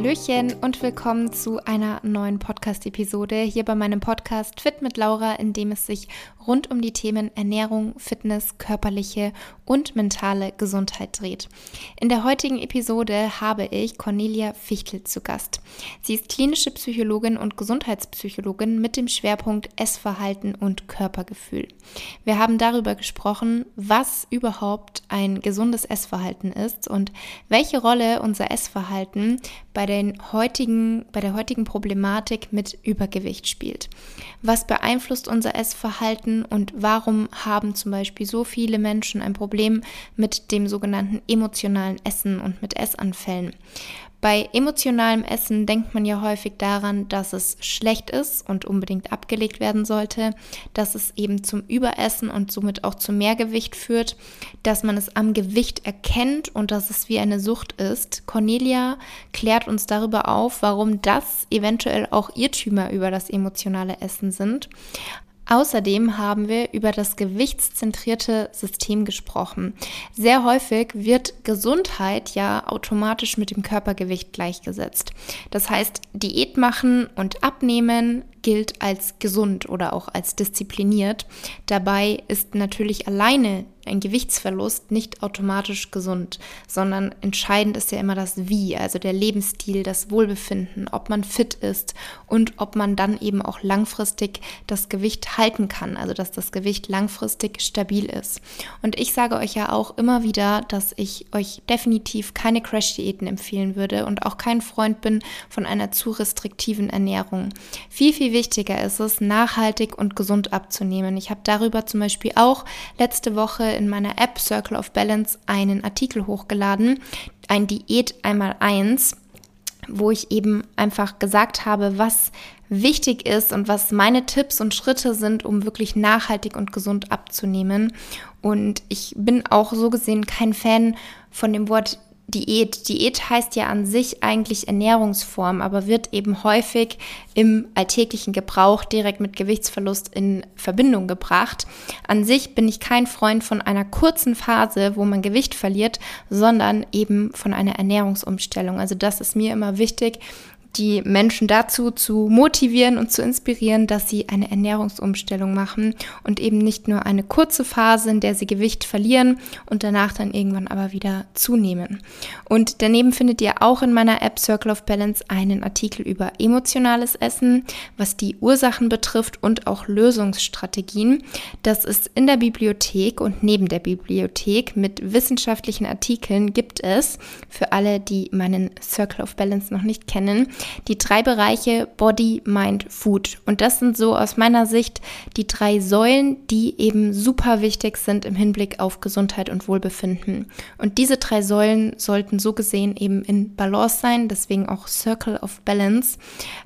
Hallöchen und willkommen zu einer neuen Podcast-Episode hier bei meinem Podcast Fit mit Laura, in dem es sich rund um die Themen Ernährung, Fitness, körperliche und mentale Gesundheit dreht. In der heutigen Episode habe ich Cornelia Fichtel zu Gast. Sie ist klinische Psychologin und Gesundheitspsychologin mit dem Schwerpunkt Essverhalten und Körpergefühl. Wir haben darüber gesprochen, was überhaupt ein gesundes Essverhalten ist und welche Rolle unser Essverhalten bei, den heutigen, bei der heutigen Problematik mit Übergewicht spielt. Was beeinflusst unser Essverhalten und warum haben zum Beispiel so viele Menschen ein Problem mit dem sogenannten emotionalen Essen und mit Essanfällen? Bei emotionalem Essen denkt man ja häufig daran, dass es schlecht ist und unbedingt abgelegt werden sollte, dass es eben zum Überessen und somit auch zu Mehrgewicht führt, dass man es am Gewicht erkennt und dass es wie eine Sucht ist. Cornelia klärt uns darüber auf, warum das eventuell auch Irrtümer über das emotionale Essen sind. Außerdem haben wir über das gewichtszentrierte System gesprochen. Sehr häufig wird Gesundheit ja automatisch mit dem Körpergewicht gleichgesetzt. Das heißt, Diät machen und abnehmen gilt als gesund oder auch als diszipliniert. Dabei ist natürlich alleine ein Gewichtsverlust nicht automatisch gesund, sondern entscheidend ist ja immer das Wie, also der Lebensstil, das Wohlbefinden, ob man fit ist und ob man dann eben auch langfristig das Gewicht halten kann, also dass das Gewicht langfristig stabil ist. Und ich sage euch ja auch immer wieder, dass ich euch definitiv keine Crash-Diäten empfehlen würde und auch kein Freund bin von einer zu restriktiven Ernährung. Viel, viel wichtiger ist es, nachhaltig und gesund abzunehmen. Ich habe darüber zum Beispiel auch letzte Woche in meiner App Circle of Balance einen Artikel hochgeladen, ein Diät einmal eins, wo ich eben einfach gesagt habe, was wichtig ist und was meine Tipps und Schritte sind, um wirklich nachhaltig und gesund abzunehmen. Und ich bin auch so gesehen kein Fan von dem Wort Diät. Diät heißt ja an sich eigentlich Ernährungsform, aber wird eben häufig im alltäglichen Gebrauch direkt mit Gewichtsverlust in Verbindung gebracht. An sich bin ich kein Freund von einer kurzen Phase, wo man Gewicht verliert, sondern eben von einer Ernährungsumstellung. Also das ist mir immer wichtig, die Menschen dazu zu motivieren und zu inspirieren, dass sie eine Ernährungsumstellung machen und eben nicht nur eine kurze Phase, in der sie Gewicht verlieren und danach dann irgendwann aber wieder zunehmen. Und daneben findet ihr auch in meiner App Circle of Balance einen Artikel über emotionales Essen, was die Ursachen betrifft und auch Lösungsstrategien. Das ist in der Bibliothek und neben der Bibliothek mit wissenschaftlichen Artikeln gibt es für alle, die meinen Circle of Balance noch nicht kennen, die drei Bereiche Body, Mind, Food. Und das sind so aus meiner Sicht die drei Säulen, die eben super wichtig sind im Hinblick auf Gesundheit und Wohlbefinden. Und diese drei Säulen sollten so gesehen eben in Balance sein, deswegen auch Circle of Balance,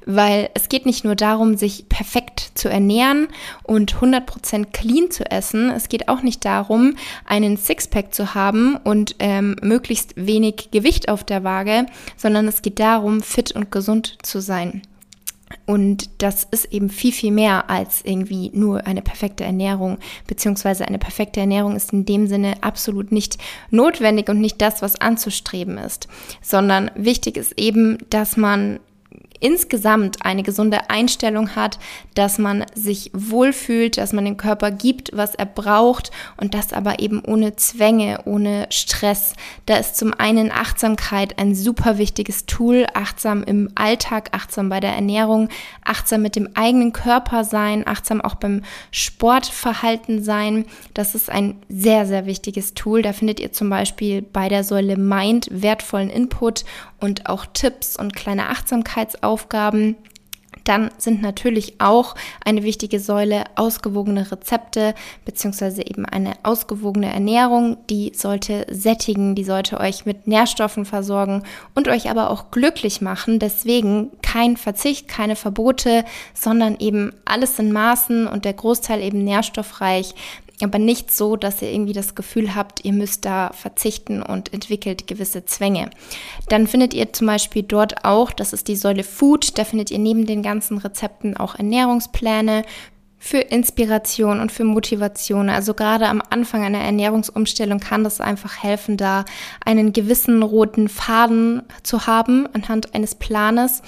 weil es geht nicht nur darum, sich perfekt zu ernähren und 100% clean zu essen. Es geht auch nicht darum, einen Sixpack zu haben und ähm, möglichst wenig Gewicht auf der Waage, sondern es geht darum, fit und gesund gesund zu sein. Und das ist eben viel, viel mehr als irgendwie nur eine perfekte Ernährung, beziehungsweise eine perfekte Ernährung ist in dem Sinne absolut nicht notwendig und nicht das, was anzustreben ist, sondern wichtig ist eben, dass man insgesamt eine gesunde Einstellung hat, dass man sich wohlfühlt, dass man dem Körper gibt, was er braucht und das aber eben ohne Zwänge, ohne Stress. Da ist zum einen Achtsamkeit ein super wichtiges Tool, achtsam im Alltag, achtsam bei der Ernährung, achtsam mit dem eigenen Körper sein, achtsam auch beim Sportverhalten sein. Das ist ein sehr, sehr wichtiges Tool. Da findet ihr zum Beispiel bei der Säule Mind wertvollen Input und auch Tipps und kleine Achtsamkeitsaufgaben. Dann sind natürlich auch eine wichtige Säule ausgewogene Rezepte beziehungsweise eben eine ausgewogene Ernährung. Die sollte sättigen, die sollte euch mit Nährstoffen versorgen und euch aber auch glücklich machen. Deswegen kein Verzicht, keine Verbote, sondern eben alles in Maßen und der Großteil eben nährstoffreich aber nicht so, dass ihr irgendwie das Gefühl habt, ihr müsst da verzichten und entwickelt gewisse Zwänge. Dann findet ihr zum Beispiel dort auch, das ist die Säule Food, da findet ihr neben den ganzen Rezepten auch Ernährungspläne für Inspiration und für Motivation. Also gerade am Anfang einer Ernährungsumstellung kann das einfach helfen, da einen gewissen roten Faden zu haben anhand eines Planes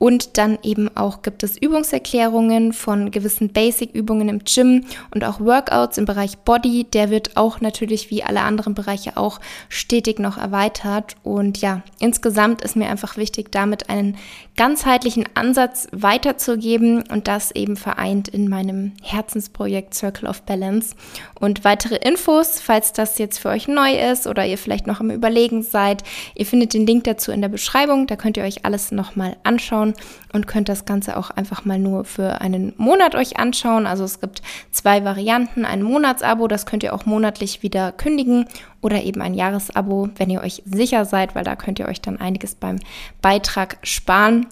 und dann eben auch gibt es Übungserklärungen von gewissen Basic-Übungen im Gym und auch Workouts im Bereich Body. Der wird auch natürlich wie alle anderen Bereiche auch stetig noch erweitert. Und ja, insgesamt ist mir einfach wichtig, damit einen ganzheitlichen Ansatz weiterzugeben und das eben vereint in meinem Herzensprojekt Circle of Balance. Und weitere Infos, falls das jetzt für euch neu ist oder ihr vielleicht noch am Überlegen seid, ihr findet den Link dazu in der Beschreibung. Da könnt ihr euch alles nochmal anschauen anschauen und könnt das Ganze auch einfach mal nur für einen Monat euch anschauen. Also es gibt zwei Varianten, ein Monatsabo, das könnt ihr auch monatlich wieder kündigen oder eben ein Jahresabo, wenn ihr euch sicher seid, weil da könnt ihr euch dann einiges beim Beitrag sparen.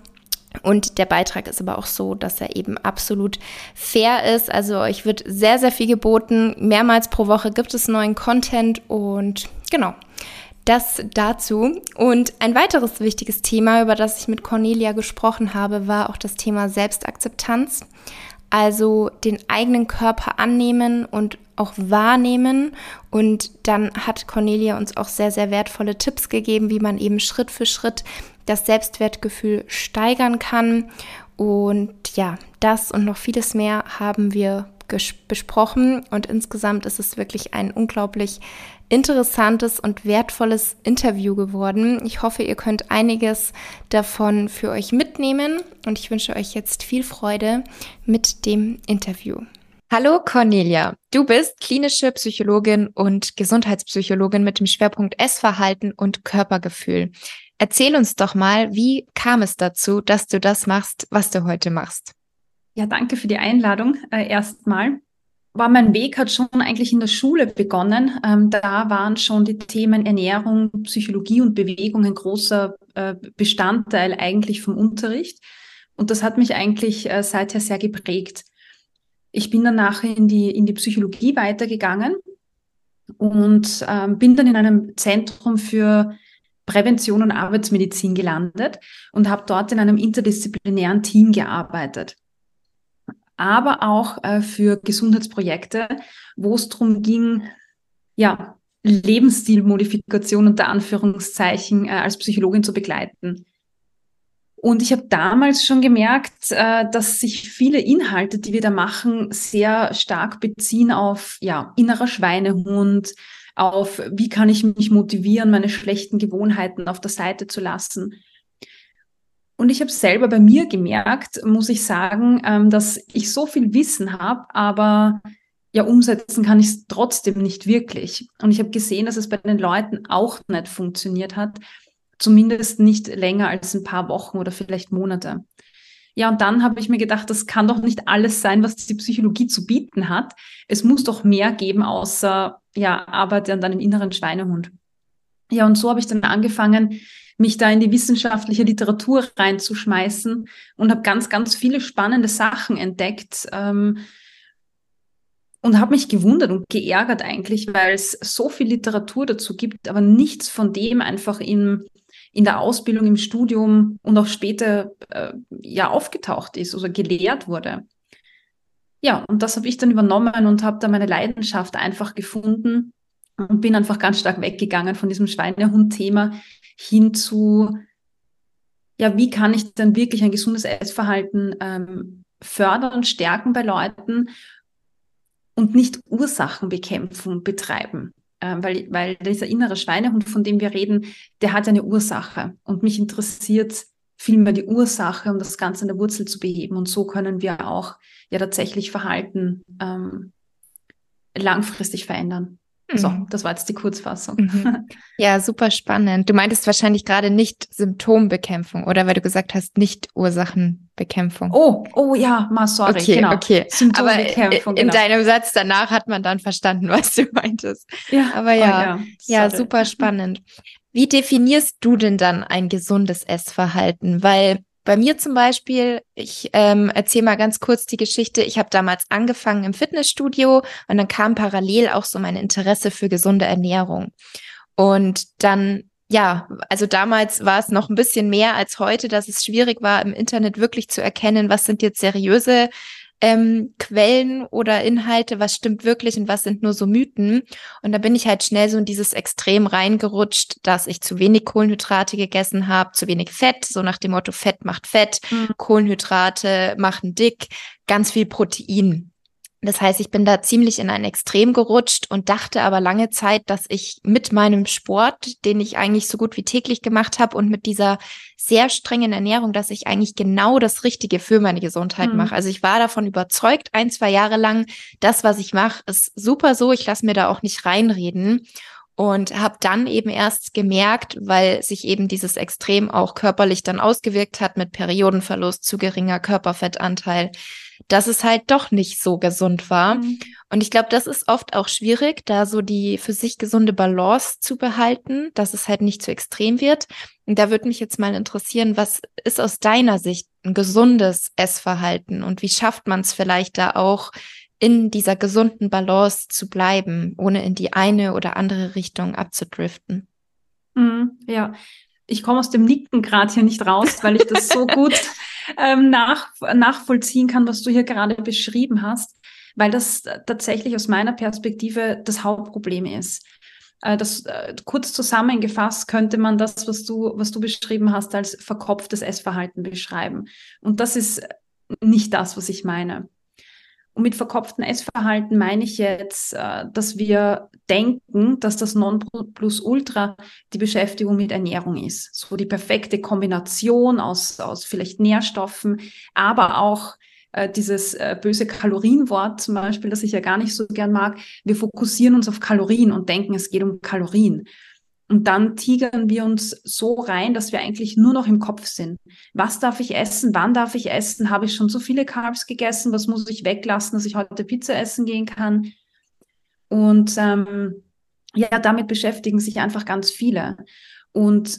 Und der Beitrag ist aber auch so, dass er eben absolut fair ist. Also euch wird sehr, sehr viel geboten. Mehrmals pro Woche gibt es neuen Content und genau. Das dazu. Und ein weiteres wichtiges Thema, über das ich mit Cornelia gesprochen habe, war auch das Thema Selbstakzeptanz. Also den eigenen Körper annehmen und auch wahrnehmen. Und dann hat Cornelia uns auch sehr, sehr wertvolle Tipps gegeben, wie man eben Schritt für Schritt das Selbstwertgefühl steigern kann. Und ja, das und noch vieles mehr haben wir besprochen. Und insgesamt ist es wirklich ein unglaublich interessantes und wertvolles Interview geworden. Ich hoffe, ihr könnt einiges davon für euch mitnehmen und ich wünsche euch jetzt viel Freude mit dem Interview. Hallo Cornelia, du bist klinische Psychologin und Gesundheitspsychologin mit dem Schwerpunkt Essverhalten und Körpergefühl. Erzähl uns doch mal, wie kam es dazu, dass du das machst, was du heute machst? Ja, danke für die Einladung äh, erstmal war mein Weg hat schon eigentlich in der Schule begonnen. Ähm, da waren schon die Themen Ernährung, Psychologie und Bewegung ein großer äh, Bestandteil eigentlich vom Unterricht. Und das hat mich eigentlich äh, seither sehr geprägt. Ich bin dann nachher in die, in die Psychologie weitergegangen und ähm, bin dann in einem Zentrum für Prävention und Arbeitsmedizin gelandet und habe dort in einem interdisziplinären Team gearbeitet aber auch äh, für Gesundheitsprojekte, wo es darum ging, ja, Lebensstilmodifikation unter Anführungszeichen äh, als Psychologin zu begleiten. Und ich habe damals schon gemerkt, äh, dass sich viele Inhalte, die wir da machen, sehr stark beziehen auf ja, innerer Schweinehund, auf wie kann ich mich motivieren, meine schlechten Gewohnheiten auf der Seite zu lassen. Und ich habe selber bei mir gemerkt, muss ich sagen, ähm, dass ich so viel Wissen habe, aber ja, umsetzen kann ich es trotzdem nicht wirklich. Und ich habe gesehen, dass es bei den Leuten auch nicht funktioniert hat, zumindest nicht länger als ein paar Wochen oder vielleicht Monate. Ja, und dann habe ich mir gedacht, das kann doch nicht alles sein, was die Psychologie zu bieten hat. Es muss doch mehr geben, außer ja, Arbeit an deinem inneren Schweinehund. Ja, und so habe ich dann angefangen, mich da in die wissenschaftliche Literatur reinzuschmeißen und habe ganz, ganz viele spannende Sachen entdeckt. Ähm, und habe mich gewundert und geärgert eigentlich, weil es so viel Literatur dazu gibt, aber nichts von dem einfach in, in der Ausbildung, im Studium und auch später äh, ja aufgetaucht ist oder gelehrt wurde. Ja, und das habe ich dann übernommen und habe da meine Leidenschaft einfach gefunden und bin einfach ganz stark weggegangen von diesem Schweinehund-Thema hin zu, ja, wie kann ich dann wirklich ein gesundes Essverhalten ähm, fördern, stärken bei Leuten und nicht Ursachenbekämpfung betreiben. Ähm, weil, weil dieser innere Schweinehund, von dem wir reden, der hat eine Ursache. Und mich interessiert vielmehr die Ursache, um das Ganze an der Wurzel zu beheben. Und so können wir auch ja tatsächlich Verhalten ähm, langfristig verändern. So, mhm. das war jetzt die Kurzfassung. Mhm. Ja, super spannend. Du meintest wahrscheinlich gerade nicht Symptombekämpfung, oder weil du gesagt hast, nicht Ursachenbekämpfung. Oh, oh ja, mal sorry, okay, genau. Okay, Symptombekämpfung. Aber in genau. deinem Satz danach hat man dann verstanden, was du meintest. Ja, aber ja, oh, ja. ja, super spannend. Wie definierst du denn dann ein gesundes Essverhalten? Weil bei mir zum Beispiel, ich ähm, erzähle mal ganz kurz die Geschichte. Ich habe damals angefangen im Fitnessstudio und dann kam parallel auch so mein Interesse für gesunde Ernährung. Und dann ja, also damals war es noch ein bisschen mehr als heute, dass es schwierig war, im Internet wirklich zu erkennen, was sind jetzt seriöse ähm, Quellen oder Inhalte, was stimmt wirklich und was sind nur so Mythen. Und da bin ich halt schnell so in dieses Extrem reingerutscht, dass ich zu wenig Kohlenhydrate gegessen habe, zu wenig Fett, so nach dem Motto Fett macht Fett, mhm. Kohlenhydrate machen dick, ganz viel Protein. Das heißt, ich bin da ziemlich in ein Extrem gerutscht und dachte aber lange Zeit, dass ich mit meinem Sport, den ich eigentlich so gut wie täglich gemacht habe und mit dieser sehr strengen Ernährung, dass ich eigentlich genau das Richtige für meine Gesundheit mhm. mache. Also ich war davon überzeugt, ein, zwei Jahre lang, das, was ich mache, ist super so. Ich lasse mir da auch nicht reinreden und habe dann eben erst gemerkt, weil sich eben dieses Extrem auch körperlich dann ausgewirkt hat mit Periodenverlust, zu geringer Körperfettanteil, dass es halt doch nicht so gesund war. Mhm. Und ich glaube, das ist oft auch schwierig, da so die für sich gesunde Balance zu behalten, dass es halt nicht zu extrem wird. Und da würde mich jetzt mal interessieren, was ist aus deiner Sicht ein gesundes Essverhalten und wie schafft man es vielleicht da auch in dieser gesunden Balance zu bleiben, ohne in die eine oder andere Richtung abzudriften? Mhm, ja, ich komme aus dem Nicken gerade hier nicht raus, weil ich das so gut ähm, nach, nachvollziehen kann, was du hier gerade beschrieben hast, weil das tatsächlich aus meiner Perspektive das Hauptproblem ist. Äh, das, äh, kurz zusammengefasst könnte man das, was du, was du beschrieben hast, als verkopftes Essverhalten beschreiben. Und das ist nicht das, was ich meine. Und mit verkopftem Essverhalten meine ich jetzt, äh, dass wir denken, dass das Nonplusultra die Beschäftigung mit Ernährung ist. So die perfekte Kombination aus, aus vielleicht Nährstoffen, aber auch äh, dieses äh, böse Kalorienwort zum Beispiel, das ich ja gar nicht so gern mag. Wir fokussieren uns auf Kalorien und denken, es geht um Kalorien. Und dann tigern wir uns so rein, dass wir eigentlich nur noch im Kopf sind. Was darf ich essen? Wann darf ich essen? Habe ich schon so viele Carbs gegessen? Was muss ich weglassen, dass ich heute Pizza essen gehen kann? Und ähm, ja, damit beschäftigen sich einfach ganz viele. Und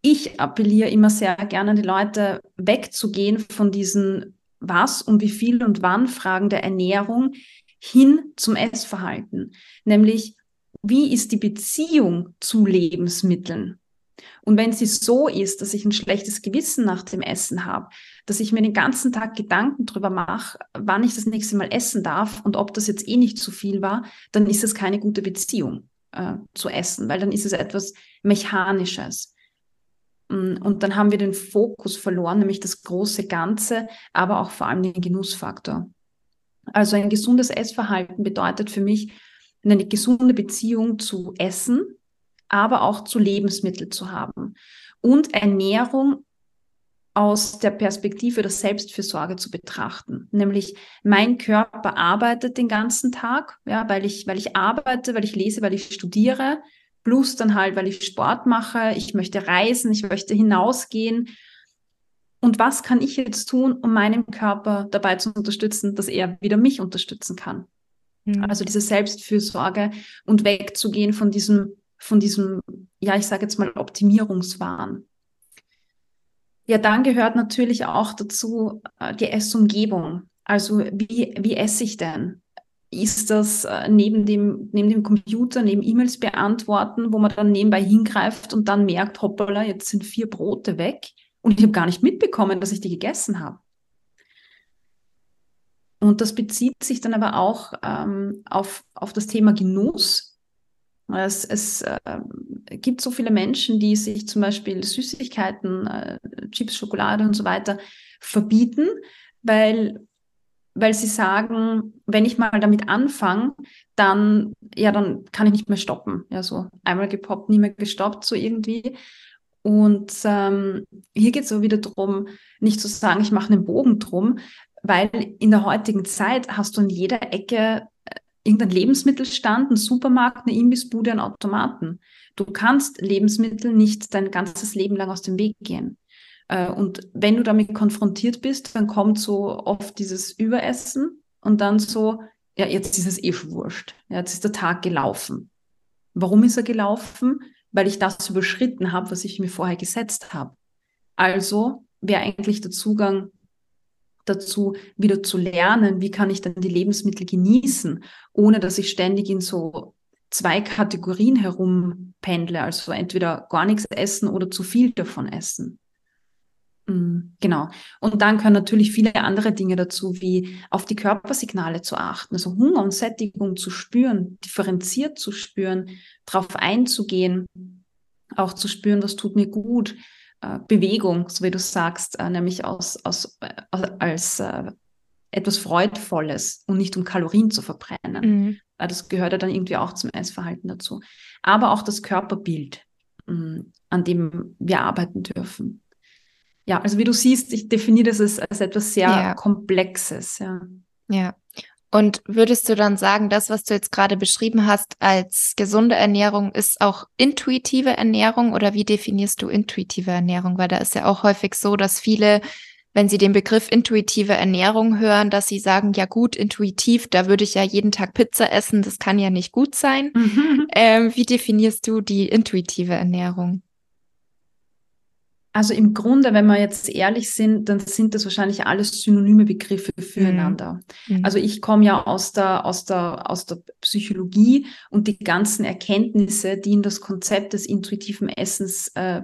ich appelliere immer sehr gerne an die Leute, wegzugehen von diesen was und wie viel und wann Fragen der Ernährung hin zum Essverhalten. Nämlich, wie ist die Beziehung zu Lebensmitteln? Und wenn sie so ist, dass ich ein schlechtes Gewissen nach dem Essen habe, dass ich mir den ganzen Tag Gedanken darüber mache, wann ich das nächste Mal essen darf und ob das jetzt eh nicht zu viel war, dann ist es keine gute Beziehung äh, zu essen, weil dann ist es etwas Mechanisches. Mm, und dann haben wir den Fokus verloren, nämlich das große Ganze, aber auch vor allem den Genussfaktor. Also ein gesundes Essverhalten bedeutet für mich, eine gesunde Beziehung zu Essen, aber auch zu Lebensmitteln zu haben und Ernährung aus der Perspektive der Selbstfürsorge zu betrachten. Nämlich mein Körper arbeitet den ganzen Tag, ja, weil ich, weil ich arbeite, weil ich lese, weil ich studiere, plus dann halt, weil ich Sport mache, ich möchte reisen, ich möchte hinausgehen. Und was kann ich jetzt tun, um meinen Körper dabei zu unterstützen, dass er wieder mich unterstützen kann? Mhm. Also diese Selbstfürsorge und wegzugehen von diesem, von diesem, ja, ich sage jetzt mal Optimierungswahn. Ja, dann gehört natürlich auch dazu äh, die Essumgebung. Also wie, wie esse ich denn? Ist das äh, neben, dem, neben dem Computer, neben E-Mails beantworten, wo man dann nebenbei hingreift und dann merkt, hoppala, jetzt sind vier Brote weg und ich habe gar nicht mitbekommen, dass ich die gegessen habe. Und das bezieht sich dann aber auch ähm, auf, auf das Thema Genuss. Es, es äh, gibt so viele Menschen, die sich zum Beispiel Süßigkeiten, äh, Chips, Schokolade und so weiter verbieten, weil, weil sie sagen, wenn ich mal damit anfange, dann, ja, dann kann ich nicht mehr stoppen. Ja, so einmal gepoppt, nie mehr gestoppt, so irgendwie. Und ähm, hier geht es so wieder darum, nicht zu sagen, ich mache einen Bogen drum, weil in der heutigen Zeit hast du in jeder Ecke äh, irgendein Lebensmittelstand, einen Supermarkt, eine Imbissbude, einen Automaten. Du kannst Lebensmittel nicht dein ganzes Leben lang aus dem Weg gehen. Äh, und wenn du damit konfrontiert bist, dann kommt so oft dieses Überessen und dann so, ja, jetzt ist es eh wurscht. Jetzt ist der Tag gelaufen. Warum ist er gelaufen? Weil ich das überschritten habe, was ich mir vorher gesetzt habe. Also wäre eigentlich der Zugang dazu, wieder zu lernen, wie kann ich dann die Lebensmittel genießen, ohne dass ich ständig in so zwei Kategorien herumpendle, also entweder gar nichts essen oder zu viel davon essen. Mm, genau. Und dann können natürlich viele andere Dinge dazu, wie auf die Körpersignale zu achten, also Hunger und Sättigung zu spüren, differenziert zu spüren, darauf einzugehen, auch zu spüren, was tut mir gut, Bewegung, so wie du sagst, äh, nämlich aus, aus, äh, als äh, etwas Freudvolles und nicht um Kalorien zu verbrennen. Mhm. Das gehört ja dann irgendwie auch zum Essverhalten dazu. Aber auch das Körperbild, mm, an dem wir arbeiten dürfen ja, also wie du siehst, ich definiere das als, als etwas sehr ja. Komplexes. Ja. ja. Und würdest du dann sagen, das, was du jetzt gerade beschrieben hast als gesunde Ernährung, ist auch intuitive Ernährung oder wie definierst du intuitive Ernährung? Weil da ist ja auch häufig so, dass viele, wenn sie den Begriff intuitive Ernährung hören, dass sie sagen, ja gut, intuitiv, da würde ich ja jeden Tag Pizza essen, das kann ja nicht gut sein. Mhm. Ähm, wie definierst du die intuitive Ernährung? Also im Grunde, wenn wir jetzt ehrlich sind, dann sind das wahrscheinlich alles synonyme Begriffe füreinander. Mhm. mhm. Also ich komme ja aus der, aus, der, aus der Psychologie und die ganzen Erkenntnisse, die in das Konzept des intuitiven Essens äh,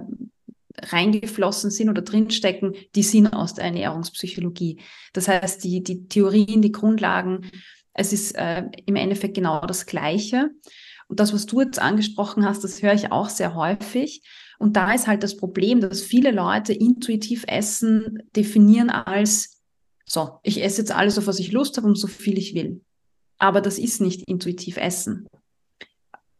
reingeflossen sind oder drinstecken, die sind aus der Ernährungspsychologie. Das heißt, die, die Theorien, die Grundlagen, es ist äh, im Endeffekt genau das Gleiche. Und das, was du jetzt angesprochen hast, das höre ich auch sehr häufig. Und da ist halt das Problem, dass viele Leute intuitiv Essen definieren als, so, ich esse jetzt alles, auf was ich Lust habe und so viel ich will. Aber das ist nicht intuitiv Essen.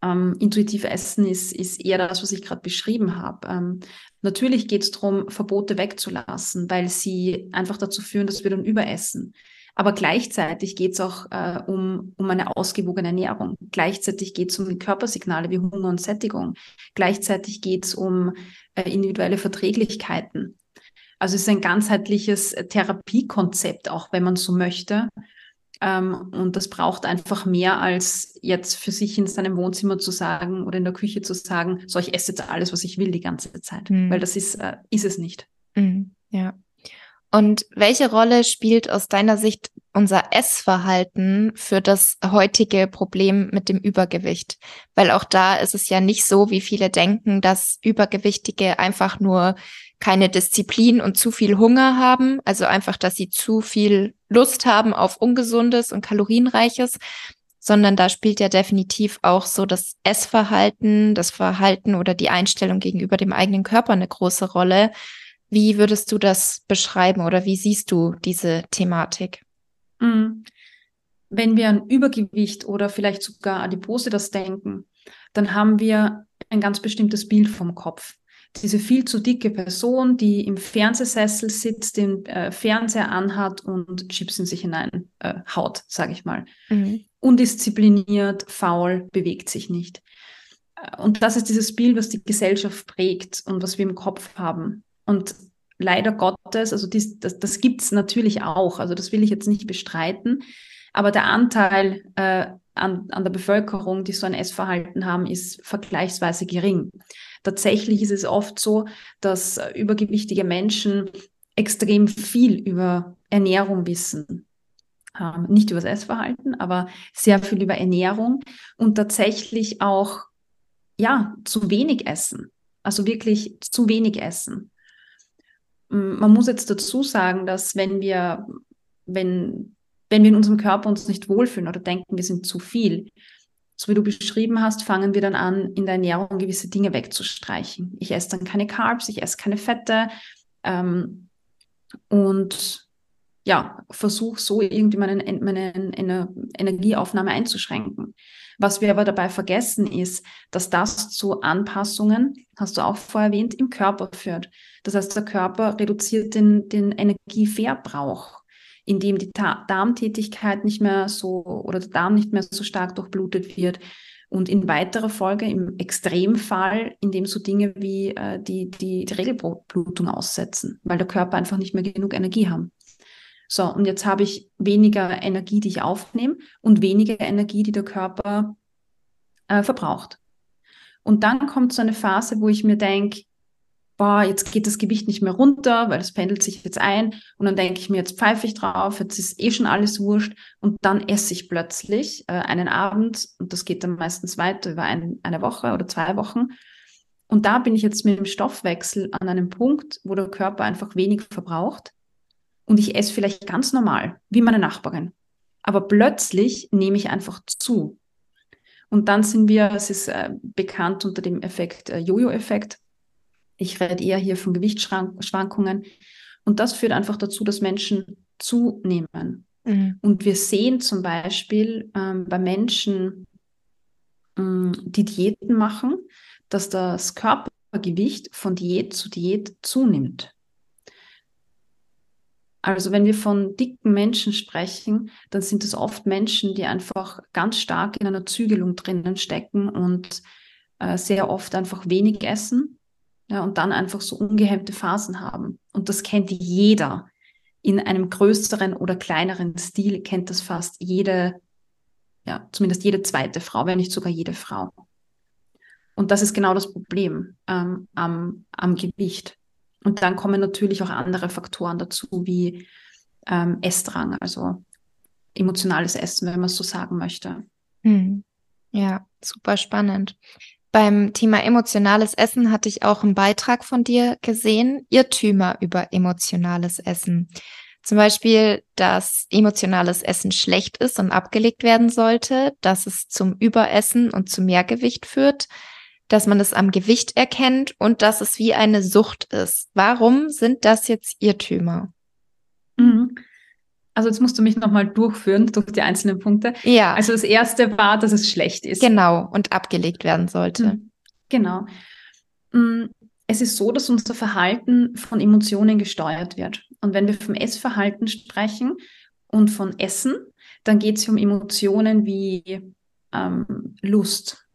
Ähm, intuitiv Essen ist, ist eher das, was ich gerade beschrieben habe. Ähm, natürlich geht es darum, Verbote wegzulassen, weil sie einfach dazu führen, dass wir dann überessen. Aber gleichzeitig geht es auch äh, um, um eine ausgewogene Ernährung. Gleichzeitig geht es um Körpersignale wie Hunger und Sättigung. Gleichzeitig geht es um äh, individuelle Verträglichkeiten. Also es ist ein ganzheitliches Therapiekonzept, auch wenn man so möchte. Ähm, und das braucht einfach mehr als jetzt für sich in seinem Wohnzimmer zu sagen oder in der Küche zu sagen, so ich esse jetzt alles, was ich will die ganze Zeit. Mhm. Weil das ist, äh, ist es nicht. Mhm. Ja. Und welche Rolle spielt aus deiner Sicht unser Essverhalten für das heutige Problem mit dem Übergewicht? Weil auch da ist es ja nicht so, wie viele denken, dass Übergewichtige einfach nur keine Disziplin und zu viel Hunger haben, also einfach, dass sie zu viel Lust haben auf ungesundes und kalorienreiches, sondern da spielt ja definitiv auch so das Essverhalten, das Verhalten oder die Einstellung gegenüber dem eigenen Körper eine große Rolle. Wie würdest du das beschreiben oder wie siehst du diese Thematik? Mhm. Wenn wir an Übergewicht oder vielleicht sogar Adipose das denken, dann haben wir ein ganz bestimmtes Bild vom Kopf. Diese viel zu dicke Person, die im Fernsehsessel sitzt, den äh, Fernseher anhat und Chips in sich hinein äh, haut, sage ich mal. Mhm. Undiszipliniert, faul, bewegt sich nicht. Äh, und das ist dieses Bild, was die Gesellschaft prägt und was wir im Kopf haben. Und leider Gottes, also dies, das, das gibt es natürlich auch, also das will ich jetzt nicht bestreiten, aber der Anteil äh, an, an der Bevölkerung, die so ein Essverhalten haben, ist vergleichsweise gering. Tatsächlich ist es oft so, dass übergewichtige Menschen extrem viel über Ernährung wissen. Ähm, nicht über das Essverhalten, aber sehr viel über Ernährung und tatsächlich auch, ja, zu wenig essen. Also wirklich zu wenig essen man muss jetzt dazu sagen, dass wenn wir, wenn, wenn wir in unserem Körper uns nicht wohlfühlen oder denken, wir sind zu viel, so wie du beschrieben hast, fangen wir dann an, in der Ernährung gewisse Dinge wegzustreichen. Ich esse dann keine Carbs, ich esse keine Fette ähm, und ja, versuche so irgendwie meine, meine Energieaufnahme einzuschränken. Was wir aber dabei vergessen ist, dass das zu Anpassungen, hast du auch vorher erwähnt, im Körper führt. Das heißt, der Körper reduziert den, den Energieverbrauch, indem die Ta Darmtätigkeit nicht mehr so oder der Darm nicht mehr so stark durchblutet wird. Und in weiterer Folge, im Extremfall, indem so Dinge wie äh, die, die, die Regelblutung aussetzen, weil der Körper einfach nicht mehr genug Energie haben. So, und jetzt habe ich weniger Energie, die ich aufnehme und weniger Energie, die der Körper äh, verbraucht. Und dann kommt so eine Phase, wo ich mir denke, boah, jetzt geht das Gewicht nicht mehr runter, weil es pendelt sich jetzt ein. Und dann denke ich mir, jetzt pfeife ich drauf, jetzt ist eh schon alles wurscht. Und dann esse ich plötzlich äh, einen Abend, und das geht dann meistens weiter über ein, eine Woche oder zwei Wochen, Und da bin ich jetzt mit dem Stoffwechsel an einem Punkt, wo der Körper einfach wenig verbraucht und ich esse vielleicht ganz normal, wie meine Nachbarin. Aber plötzlich nehme ich einfach zu. Und dann sind wir, es ist äh, bekannt unter dem Effekt äh, Jojo-Effekt. Ich rede eher hier von Gewichtsschwankungen. Und das führt einfach dazu, dass Menschen zunehmen. Mhm. Und wir sehen zum Beispiel ähm, bei Menschen, ähm, die Diäten machen, dass das Körpergewicht von Diät zu Diät zunimmt. Also wenn wir von dicken Menschen sprechen, dann sind es oft Menschen, die einfach ganz stark in einer Zügelung drinnen stecken und äh, sehr oft einfach wenig essen ja, und dann einfach so ungehemmte Phasen haben. Und das kennt jeder. In einem größeren oder kleineren Stil kennt das fast jede, ja, zumindest jede zweite Frau, wenn nicht sogar jede Frau. Und das ist genau das Problem ähm, am, am Gewicht. Und dann kommen natürlich auch andere Faktoren dazu, wie ähm, Essdrang, also emotionales Essen, wenn man es so sagen möchte. Hm. Ja, super spannend. Beim Thema emotionales Essen hatte ich auch einen Beitrag von dir gesehen, Irrtümer über emotionales Essen. Zum Beispiel, dass emotionales Essen schlecht ist und abgelegt werden sollte, dass es zum Überessen und zu Mehrgewicht führt, dass man es am Gewicht erkennt und dass es wie eine Sucht ist. Warum sind das jetzt Irrtümer? Mhm. Also jetzt musst du mich nochmal durchführen durch die einzelnen Punkte. Ja. Also das erste war, dass es schlecht ist. Genau, und abgelegt werden sollte. Mhm. Genau. Mhm. Es ist so, dass unser Verhalten von Emotionen gesteuert wird. Und wenn wir vom Essverhalten sprechen und von Essen, dann geht es um Emotionen wie ähm, Lust,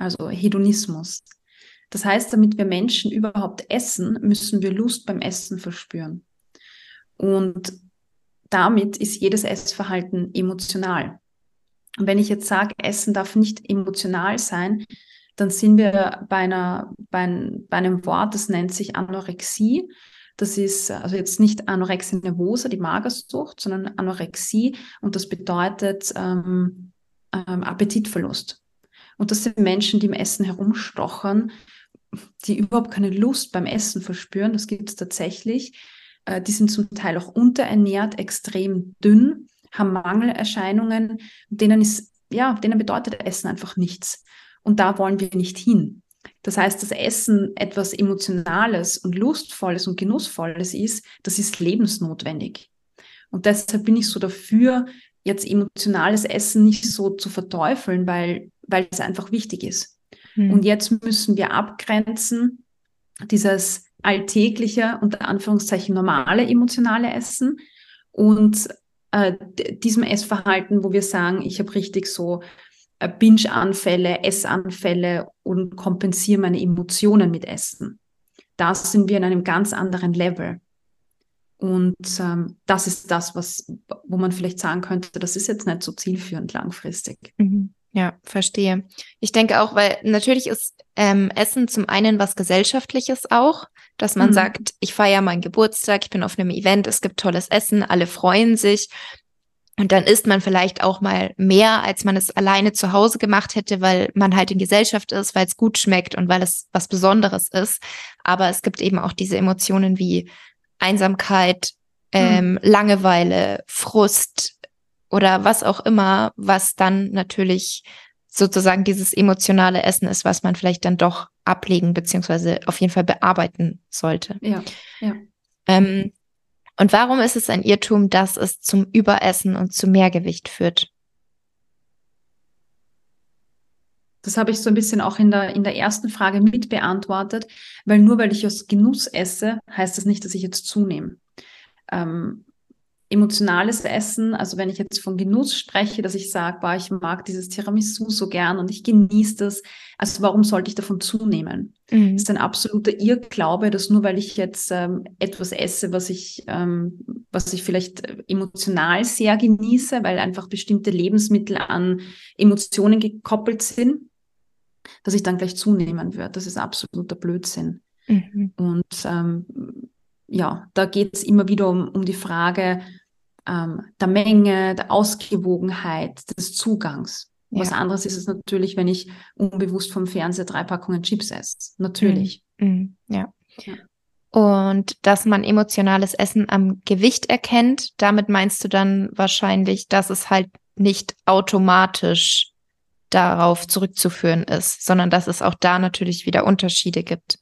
also Hedonismus. Das heißt, damit wir Menschen überhaupt essen, müssen wir Lust beim Essen verspüren. Und damit ist jedes Essverhalten emotional. Und wenn ich jetzt sage, Essen darf nicht emotional sein, dann sind wir bei, einer, bei, bei einem Wort, das nennt sich Anorexie. Das ist also jetzt nicht Anorexie nervosa, die Magersucht, sondern Anorexie und das bedeutet ähm, ähm, Appetitverlust. Und das sind Menschen, die im Essen herumstochern, die überhaupt keine Lust beim Essen verspüren. Das gibt es tatsächlich. Äh, die sind zum Teil auch unterernährt, extrem dünn, haben Mangelerscheinungen, denen ist, ja, denen bedeutet Essen einfach nichts. Und da wollen wir nicht hin. Das heißt, das Essen etwas Emotionales und Lustvolles und Genussvolles ist, das ist lebensnotwendig. Und deshalb bin ich so dafür, jetzt emotionales Essen nicht so zu verteufeln, weil weil es einfach wichtig ist. Mhm. Und jetzt müssen wir abgrenzen, dieses alltägliche, unter Anführungszeichen normale emotionale Essen und äh, diesem Essverhalten, wo wir sagen, ich habe richtig so äh, Binge-Anfälle, Essanfälle und kompensiere meine Emotionen mit Essen. Da sind wir in einem ganz anderen Level. Und ähm, das ist das, was, wo man vielleicht sagen könnte, das ist jetzt nicht so zielführend langfristig. Mhm. Ja, verstehe. Ich denke auch, weil natürlich ist ähm, Essen zum einen was Gesellschaftliches auch, dass man mhm. sagt, ich feiere meinen Geburtstag, ich bin auf einem Event, es gibt tolles Essen, alle freuen sich. Und dann isst man vielleicht auch mal mehr, als man es alleine zu Hause gemacht hätte, weil man halt in Gesellschaft ist, weil es gut schmeckt und weil es was Besonderes ist. Aber es gibt eben auch diese Emotionen wie Einsamkeit, mhm. ähm, Langeweile, Frust, oder was auch immer, was dann natürlich sozusagen dieses emotionale Essen ist, was man vielleicht dann doch ablegen beziehungsweise auf jeden Fall bearbeiten sollte. Ja, ja. Ähm, und warum ist es ein Irrtum, dass es zum Überessen und zu Mehrgewicht führt? Das habe ich so ein bisschen auch in der, in der ersten Frage mit beantwortet, weil nur weil ich aus Genuss esse, heißt das nicht, dass ich jetzt zunehme. Ähm, emotionales Essen, also wenn ich jetzt von Genuss spreche, dass ich sage, boah, ich mag dieses Tiramisu so gern und ich genieße das, also warum sollte ich davon zunehmen? Mhm. Das ist ein absoluter Irrglaube, dass nur weil ich jetzt ähm, etwas esse, was ich, ähm, was ich vielleicht emotional sehr genieße, weil einfach bestimmte Lebensmittel an Emotionen gekoppelt sind, dass ich dann gleich zunehmen würde. Das ist absoluter Blödsinn. Mhm. Und ähm, ja, da geht es immer wieder um, um die Frage, ähm, der Menge, der Ausgewogenheit, des Zugangs. Ja. Was anderes ist es natürlich, wenn ich unbewusst vom Fernseher drei Packungen Chips esse. Natürlich. Mhm. Ja. ja. Und dass man emotionales Essen am Gewicht erkennt, damit meinst du dann wahrscheinlich, dass es halt nicht automatisch darauf zurückzuführen ist, sondern dass es auch da natürlich wieder Unterschiede gibt.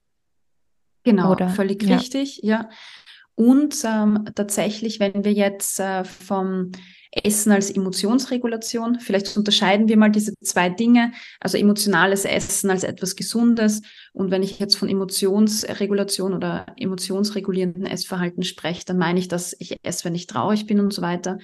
Genau, Oder? völlig ja. richtig, ja. Und ähm, tatsächlich, wenn wir jetzt äh, vom Essen als Emotionsregulation, vielleicht unterscheiden wir mal diese zwei Dinge, also emotionales Essen als etwas Gesundes. Und wenn ich jetzt von Emotionsregulation oder emotionsregulierenden Essverhalten spreche, dann meine ich, dass ich esse, wenn ich traurig bin und so weiter.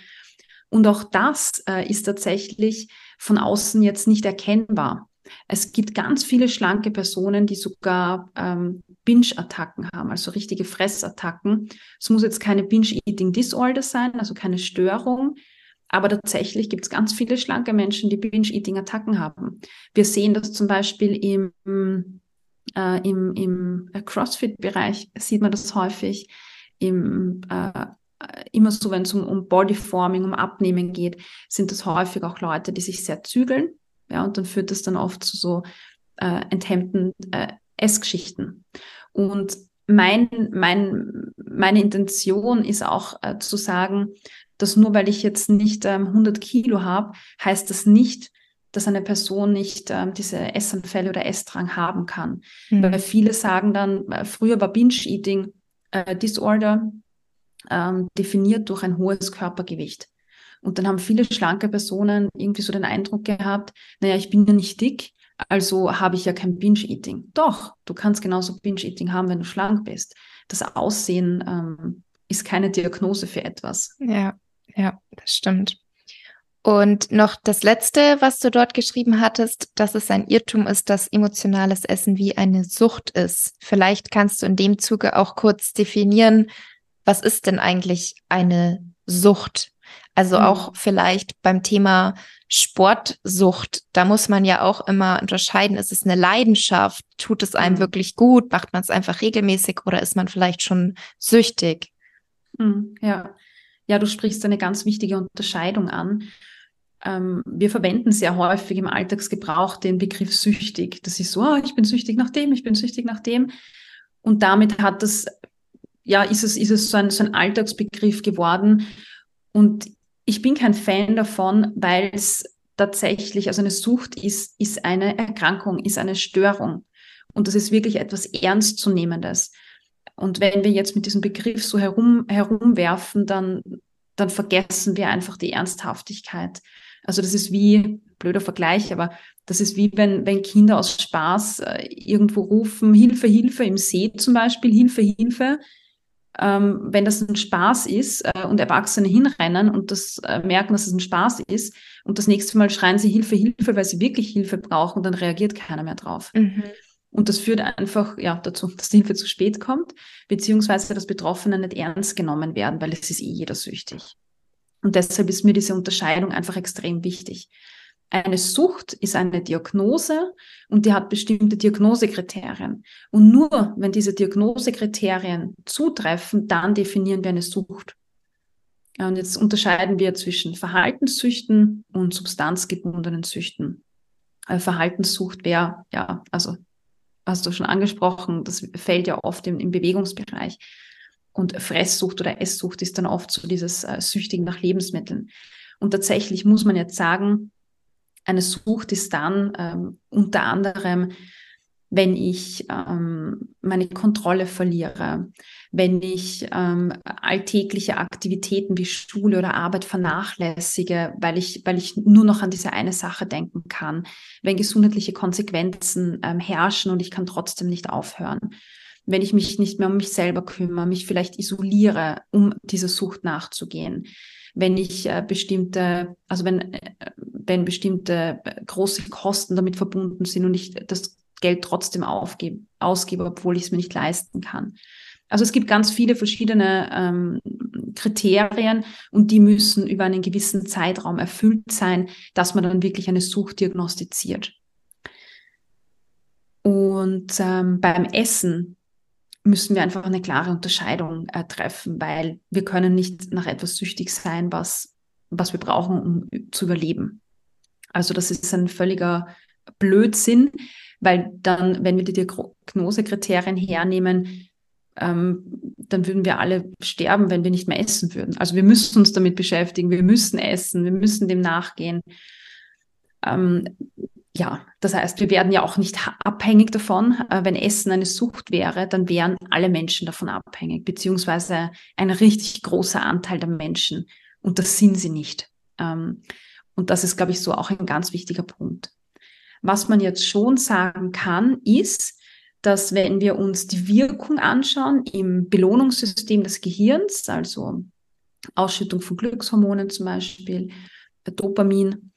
Und auch das äh, ist tatsächlich von außen jetzt nicht erkennbar. Es gibt ganz viele schlanke Personen, die sogar ähm, Binge-Attacken haben, also richtige Fressattacken. Es muss jetzt keine Binge-Eating-Disorder sein, also keine Störung, aber tatsächlich gibt es ganz viele schlanke Menschen, die Binge-Eating-Attacken haben. Wir sehen das zum Beispiel im, äh, im, im CrossFit-Bereich, sieht man das häufig, im, äh, immer so, wenn es um, um Bodyforming, um Abnehmen geht, sind das häufig auch Leute, die sich sehr zügeln ja, und dann führt das dann oft zu so äh, enthemmten äh, Essgeschichten. Und mein, mein, meine Intention ist auch äh, zu sagen, dass nur weil ich jetzt nicht ähm, 100 Kilo habe, heißt das nicht, dass eine Person nicht ähm, diese Essanfälle oder Essdrang haben kann. Mhm. Weil viele sagen dann, äh, früher war Binge-Eating äh, Disorder ähm, definiert durch ein hohes Körpergewicht. Und dann haben viele schlanke Personen irgendwie so den Eindruck gehabt, naja, ich bin ja nicht dick, also habe ich ja kein Binge-Eating. Doch, du kannst genauso Binge-Eating haben, wenn du schlank bist. Das Aussehen ähm, ist keine Diagnose für etwas. Ja, ja, das stimmt. Und noch das Letzte, was du dort geschrieben hattest, dass es ein Irrtum ist, dass emotionales Essen wie eine Sucht ist. Vielleicht kannst du in dem Zuge auch kurz definieren, was ist denn eigentlich eine Sucht? Also mhm. auch vielleicht beim Thema Sportsucht, da muss man ja auch immer unterscheiden, ist es eine Leidenschaft, tut es einem mhm. wirklich gut, macht man es einfach regelmäßig oder ist man vielleicht schon süchtig? Mhm, ja. ja, du sprichst eine ganz wichtige Unterscheidung an. Ähm, wir verwenden sehr häufig im Alltagsgebrauch den Begriff süchtig. Das ist so, oh, ich bin süchtig nach dem, ich bin süchtig nach dem. Und damit hat das, ja, ist es, ist es so ein, so ein Alltagsbegriff geworden. Und ich bin kein Fan davon, weil es tatsächlich, also eine Sucht ist, ist eine Erkrankung, ist eine Störung. Und das ist wirklich etwas Ernstzunehmendes. Und wenn wir jetzt mit diesem Begriff so herum, herumwerfen, dann, dann vergessen wir einfach die Ernsthaftigkeit. Also das ist wie, blöder Vergleich, aber das ist wie wenn, wenn Kinder aus Spaß äh, irgendwo rufen, Hilfe, Hilfe im See zum Beispiel, Hilfe, Hilfe ähm, wenn das ein Spaß ist äh, und Erwachsene hinrennen und das äh, merken, dass es ein Spaß ist und das nächste Mal schreien sie Hilfe, Hilfe, weil sie wirklich Hilfe brauchen, dann reagiert keiner mehr drauf. Mhm. Und das führt einfach ja, dazu, dass die Hilfe zu spät kommt, beziehungsweise dass Betroffene nicht ernst genommen werden, weil es ist eh jeder süchtig. Und deshalb ist mir diese Unterscheidung einfach extrem wichtig. Eine Sucht ist eine Diagnose und die hat bestimmte Diagnosekriterien. Und nur wenn diese Diagnosekriterien zutreffen, dann definieren wir eine Sucht. Und jetzt unterscheiden wir zwischen Verhaltenssüchten und substanzgebundenen Süchten. Äh, Verhaltenssucht wäre, ja, also hast du schon angesprochen, das fällt ja oft im, im Bewegungsbereich. Und Fresssucht oder Esssucht ist dann oft so dieses äh, Süchtigen nach Lebensmitteln. Und tatsächlich muss man jetzt sagen, eine Sucht ist dann ähm, unter anderem, wenn ich ähm, meine Kontrolle verliere, wenn ich ähm, alltägliche Aktivitäten wie Schule oder Arbeit vernachlässige, weil ich, weil ich nur noch an diese eine Sache denken kann, wenn gesundheitliche Konsequenzen ähm, herrschen und ich kann trotzdem nicht aufhören, wenn ich mich nicht mehr um mich selber kümmere, mich vielleicht isoliere, um dieser Sucht nachzugehen, wenn ich äh, bestimmte, also wenn, äh, wenn bestimmte äh, große Kosten damit verbunden sind und ich das Geld trotzdem aufgebe, ausgebe, obwohl ich es mir nicht leisten kann. Also es gibt ganz viele verschiedene ähm, Kriterien und die müssen über einen gewissen Zeitraum erfüllt sein, dass man dann wirklich eine Sucht diagnostiziert. Und ähm, beim Essen müssen wir einfach eine klare Unterscheidung äh, treffen, weil wir können nicht nach etwas süchtig sein, was, was wir brauchen, um zu überleben. Also das ist ein völliger Blödsinn, weil dann, wenn wir die Diagnosekriterien hernehmen, ähm, dann würden wir alle sterben, wenn wir nicht mehr essen würden. Also wir müssen uns damit beschäftigen, wir müssen essen, wir müssen dem nachgehen. Ähm, ja, das heißt, wir werden ja auch nicht abhängig davon. Äh, wenn Essen eine Sucht wäre, dann wären alle Menschen davon abhängig, beziehungsweise ein richtig großer Anteil der Menschen. Und das sind sie nicht. Ähm, und das ist, glaube ich, so auch ein ganz wichtiger Punkt. Was man jetzt schon sagen kann, ist, dass wenn wir uns die Wirkung anschauen im Belohnungssystem des Gehirns, also Ausschüttung von Glückshormonen zum Beispiel, Dopamin,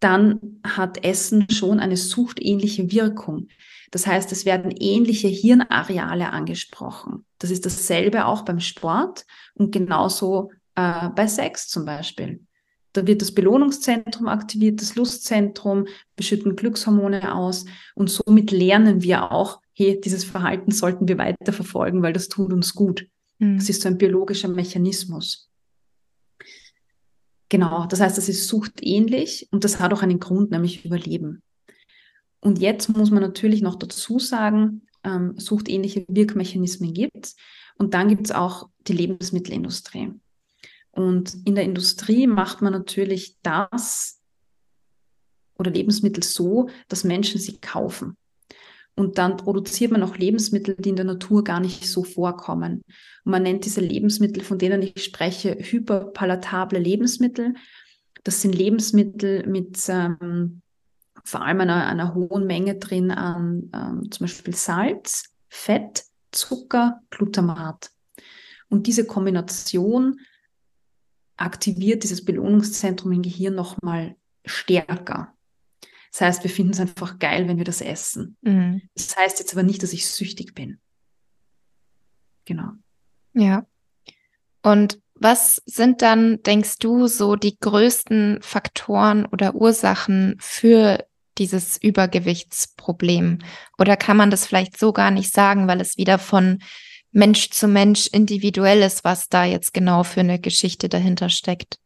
dann hat Essen schon eine suchtähnliche Wirkung. Das heißt, es werden ähnliche Hirnareale angesprochen. Das ist dasselbe auch beim Sport und genauso äh, bei Sex zum Beispiel. Da wird das Belohnungszentrum aktiviert, das Lustzentrum, beschütten Glückshormone aus und somit lernen wir auch, hey, dieses Verhalten sollten wir weiter verfolgen, weil das tut uns gut. Mhm. Das ist so ein biologischer Mechanismus. Genau, das heißt, das ist suchtähnlich und das hat auch einen Grund, nämlich Überleben. Und jetzt muss man natürlich noch dazu sagen, ähm, suchtähnliche Wirkmechanismen gibt es. Und dann gibt es auch die Lebensmittelindustrie. Und in der Industrie macht man natürlich das oder Lebensmittel so, dass Menschen sie kaufen. Und dann produziert man auch Lebensmittel, die in der Natur gar nicht so vorkommen. Und man nennt diese Lebensmittel, von denen ich spreche, hyperpalatable Lebensmittel. Das sind Lebensmittel mit ähm, vor allem einer, einer, hohen Menge drin an ähm, zum Beispiel Salz, Fett, Zucker, Glutamat. Und diese Kombination aktiviert dieses Belohnungszentrum im Gehirn nochmal stärker. Das heißt, wir finden es einfach geil, wenn wir das essen. Mhm. Das heißt jetzt aber nicht, dass ich süchtig bin. Genau. Ja. Und was sind dann, denkst du, so die größten Faktoren oder Ursachen für dieses Übergewichtsproblem? Oder kann man das vielleicht so gar nicht sagen, weil es wieder von Mensch zu Mensch individuell ist, was da jetzt genau für eine Geschichte dahinter steckt.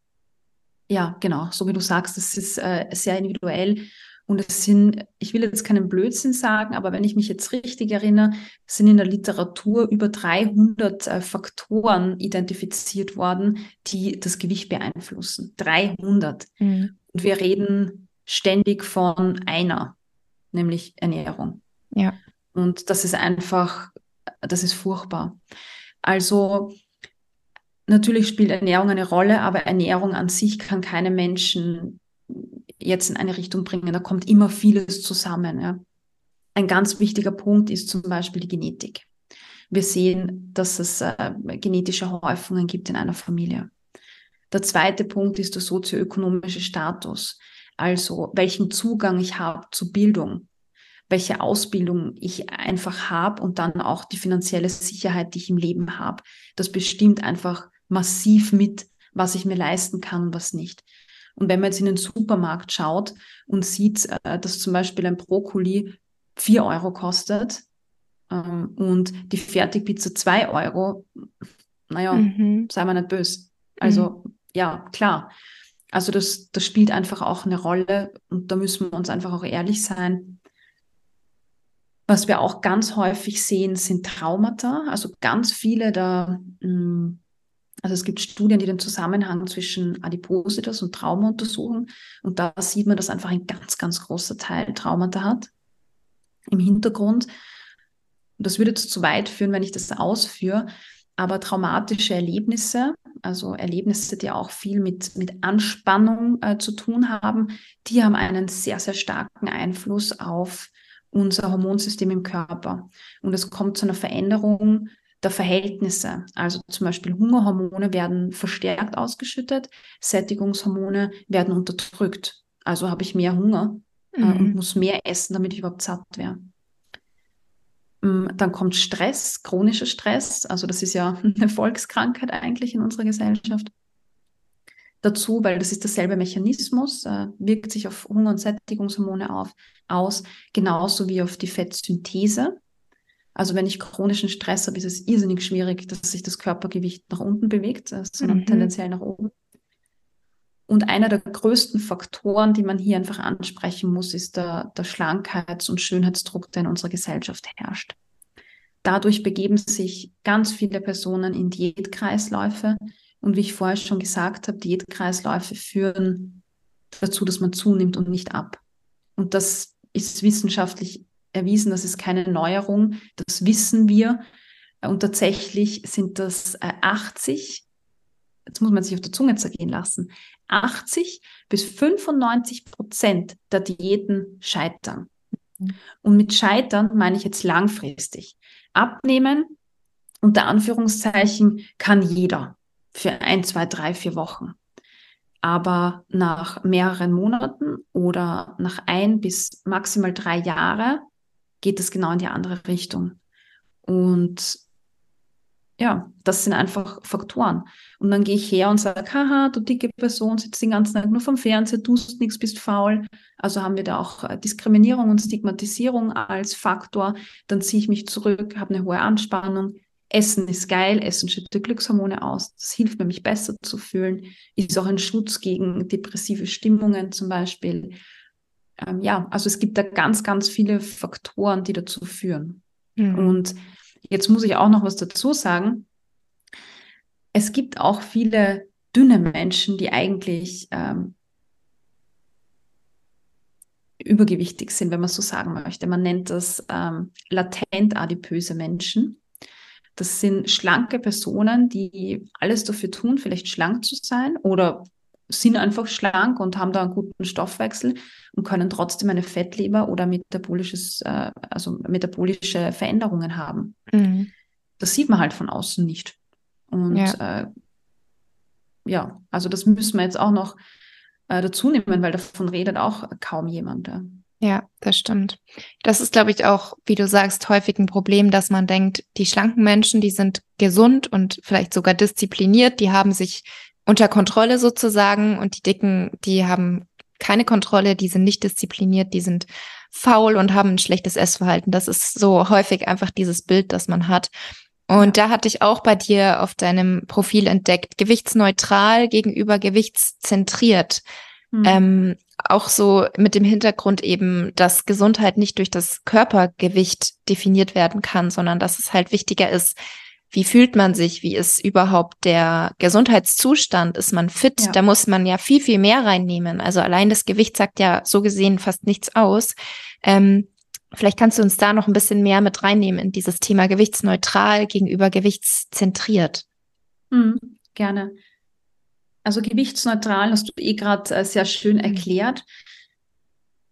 Ja, genau. So wie du sagst, es ist äh, sehr individuell. Und es sind, ich will jetzt keinen Blödsinn sagen, aber wenn ich mich jetzt richtig erinnere, sind in der Literatur über 300 äh, Faktoren identifiziert worden, die das Gewicht beeinflussen. 300. Mhm. Und wir reden ständig von einer, nämlich Ernährung. Ja. Und das ist einfach das ist furchtbar. Also natürlich spielt Ernährung eine Rolle, aber Ernährung an sich kann keine Menschen jetzt in eine Richtung bringen. Da kommt immer vieles zusammen. Ja. Ein ganz wichtiger Punkt ist zum Beispiel die Genetik. Wir sehen, dass es äh, genetische Häufungen gibt in einer Familie. Der zweite Punkt ist der sozioökonomische Status, also welchen Zugang ich habe zu Bildung welche Ausbildung ich einfach habe und dann auch die finanzielle Sicherheit, die ich im Leben habe. Das bestimmt einfach massiv mit, was ich mir leisten kann und was nicht. Und wenn man jetzt in den Supermarkt schaut und sieht, äh, dass zum Beispiel ein Brokkoli vier Euro kostet ähm, und die Fertigpizza zwei Euro, naja, mhm. sei mal nicht böse. Also mhm. ja, klar. Also das, das spielt einfach auch eine Rolle und da müssen wir uns einfach auch ehrlich sein. Was wir auch ganz häufig sehen, sind Traumata. Also ganz viele da, mm, also es gibt Studien, die den Zusammenhang zwischen Adipositas und Trauma untersuchen. Und da sieht man, dass einfach ein ganz, ganz großer Teil Traumata hat im Hintergrund. Und das würde zu weit führen, wenn ich das ausführe. Aber traumatische Erlebnisse, also Erlebnisse, die auch viel mit, mit Anspannung äh, zu tun haben, die haben einen sehr, sehr starken Einfluss auf unser Hormonsystem im Körper. Und es kommt zu einer Veränderung der Verhältnisse. Also zum Beispiel Hungerhormone werden verstärkt ausgeschüttet, Sättigungshormone werden unterdrückt. Also habe ich mehr Hunger äh, mhm. und muss mehr essen, damit ich überhaupt satt wäre. Mm, dann kommt Stress, chronischer Stress. Also das ist ja eine Volkskrankheit eigentlich in unserer Gesellschaft dazu, weil das ist derselbe Mechanismus, äh, wirkt sich auf Hunger- und Sättigungshormone auf, aus, genauso wie auf die Fettsynthese. Also wenn ich chronischen Stress habe, ist es irrsinnig schwierig, dass sich das Körpergewicht nach unten bewegt, äh, sondern mhm. tendenziell nach oben. Und einer der größten Faktoren, die man hier einfach ansprechen muss, ist der, der Schlankheits- und Schönheitsdruck, der in unserer Gesellschaft herrscht. Dadurch begeben sich ganz viele Personen in Diätkreisläufe. Und wie ich vorher schon gesagt habe, Diätkreisläufe führen dazu, dass man zunimmt und nicht ab. Und das ist wissenschaftlich erwiesen, das ist keine Neuerung, das wissen wir. Und tatsächlich sind das 80 jetzt muss man sich auf der Zunge zergehen lassen, 80 bis 95 Prozent der Diäten scheitern. Mhm. Und mit scheitern meine ich jetzt langfristig. Abnehmen, unter Anführungszeichen, kann jeder für ein, zwei, drei, vier Wochen. Aber nach mehreren Monaten oder nach ein bis maximal drei Jahre geht es genau in die andere Richtung. Und ja, das sind einfach Faktoren. Und dann gehe ich her und sage, haha, du dicke Person, sitzt den ganzen Tag nur vom Fernseher, tust nichts, bist faul. Also haben wir da auch äh, Diskriminierung und Stigmatisierung als Faktor. Dann ziehe ich mich zurück, habe eine hohe Anspannung. Essen ist geil, Essen schüttet Glückshormone aus. Das hilft mir, mich besser zu fühlen. Ist auch ein Schutz gegen depressive Stimmungen zum Beispiel. Ähm, ja, also es gibt da ganz, ganz viele Faktoren, die dazu führen. Mhm. Und Jetzt muss ich auch noch was dazu sagen. Es gibt auch viele dünne Menschen, die eigentlich ähm, übergewichtig sind, wenn man so sagen möchte. Man nennt das ähm, latent adipöse Menschen. Das sind schlanke Personen, die alles dafür tun, vielleicht schlank zu sein oder sind einfach schlank und haben da einen guten Stoffwechsel und können trotzdem eine Fettleber oder metabolisches, äh, also metabolische Veränderungen haben. Mhm. Das sieht man halt von außen nicht. Und ja. Äh, ja, also das müssen wir jetzt auch noch äh, dazu nehmen, weil davon redet auch kaum jemand. Ja. Ja, das stimmt. Das ist, glaube ich, auch, wie du sagst, häufig ein Problem, dass man denkt, die schlanken Menschen, die sind gesund und vielleicht sogar diszipliniert, die haben sich unter Kontrolle sozusagen und die Dicken, die haben keine Kontrolle, die sind nicht diszipliniert, die sind faul und haben ein schlechtes Essverhalten. Das ist so häufig einfach dieses Bild, das man hat. Und da hatte ich auch bei dir auf deinem Profil entdeckt, gewichtsneutral gegenüber gewichtszentriert. Mhm. Ähm, auch so mit dem Hintergrund eben, dass Gesundheit nicht durch das Körpergewicht definiert werden kann, sondern dass es halt wichtiger ist, wie fühlt man sich, wie ist überhaupt der Gesundheitszustand, ist man fit, ja. da muss man ja viel, viel mehr reinnehmen. Also allein das Gewicht sagt ja so gesehen fast nichts aus. Ähm, vielleicht kannst du uns da noch ein bisschen mehr mit reinnehmen in dieses Thema gewichtsneutral gegenüber gewichtszentriert. Mhm, gerne. Also gewichtsneutral hast du eh gerade äh, sehr schön mhm. erklärt.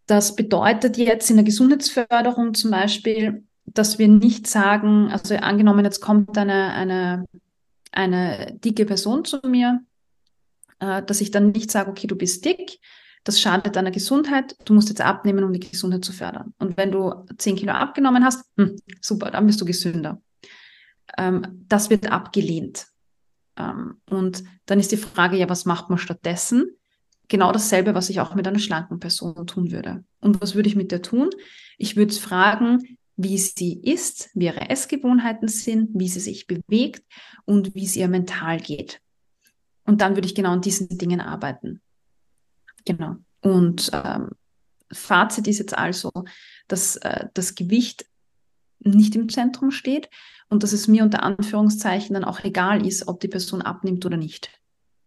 Das bedeutet jetzt in der Gesundheitsförderung zum Beispiel, dass wir nicht sagen, also angenommen, jetzt kommt eine, eine, eine dicke Person zu mir, äh, dass ich dann nicht sage, okay, du bist dick, das schadet deiner Gesundheit, du musst jetzt abnehmen, um die Gesundheit zu fördern. Und wenn du 10 Kilo abgenommen hast, hm, super, dann bist du gesünder. Ähm, das wird abgelehnt. Ähm, und dann ist die Frage, ja, was macht man stattdessen? Genau dasselbe, was ich auch mit einer schlanken Person tun würde. Und was würde ich mit der tun? Ich würde fragen, wie sie ist, wie ihre Essgewohnheiten sind, wie sie sich bewegt und wie es ihr mental geht. Und dann würde ich genau an diesen Dingen arbeiten. Genau. Und ähm, Fazit ist jetzt also, dass äh, das Gewicht nicht im Zentrum steht und dass es mir unter Anführungszeichen dann auch egal ist, ob die Person abnimmt oder nicht,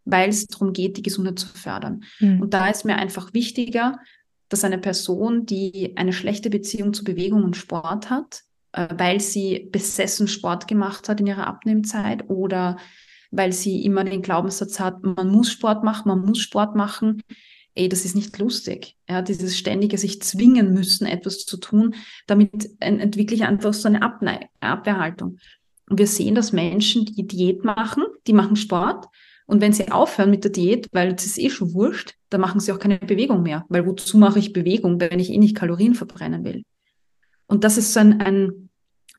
weil es darum geht, die Gesundheit zu fördern. Mhm. Und da ist mir einfach wichtiger, dass eine Person, die eine schlechte Beziehung zu Bewegung und Sport hat, äh, weil sie besessen Sport gemacht hat in ihrer Abnehmzeit oder weil sie immer den Glaubenssatz hat, man muss Sport machen, man muss Sport machen. Ey, das ist nicht lustig. Ja, dieses ständige sich zwingen müssen, etwas zu tun, damit entwickle ich einfach so eine Abne Abwehrhaltung. Und wir sehen, dass Menschen, die Diät machen, die machen Sport, und wenn sie aufhören mit der Diät, weil es ist eh schon wurscht, dann machen sie auch keine Bewegung mehr. Weil wozu mache ich Bewegung, wenn ich eh nicht Kalorien verbrennen will? Und das ist so ein, ein,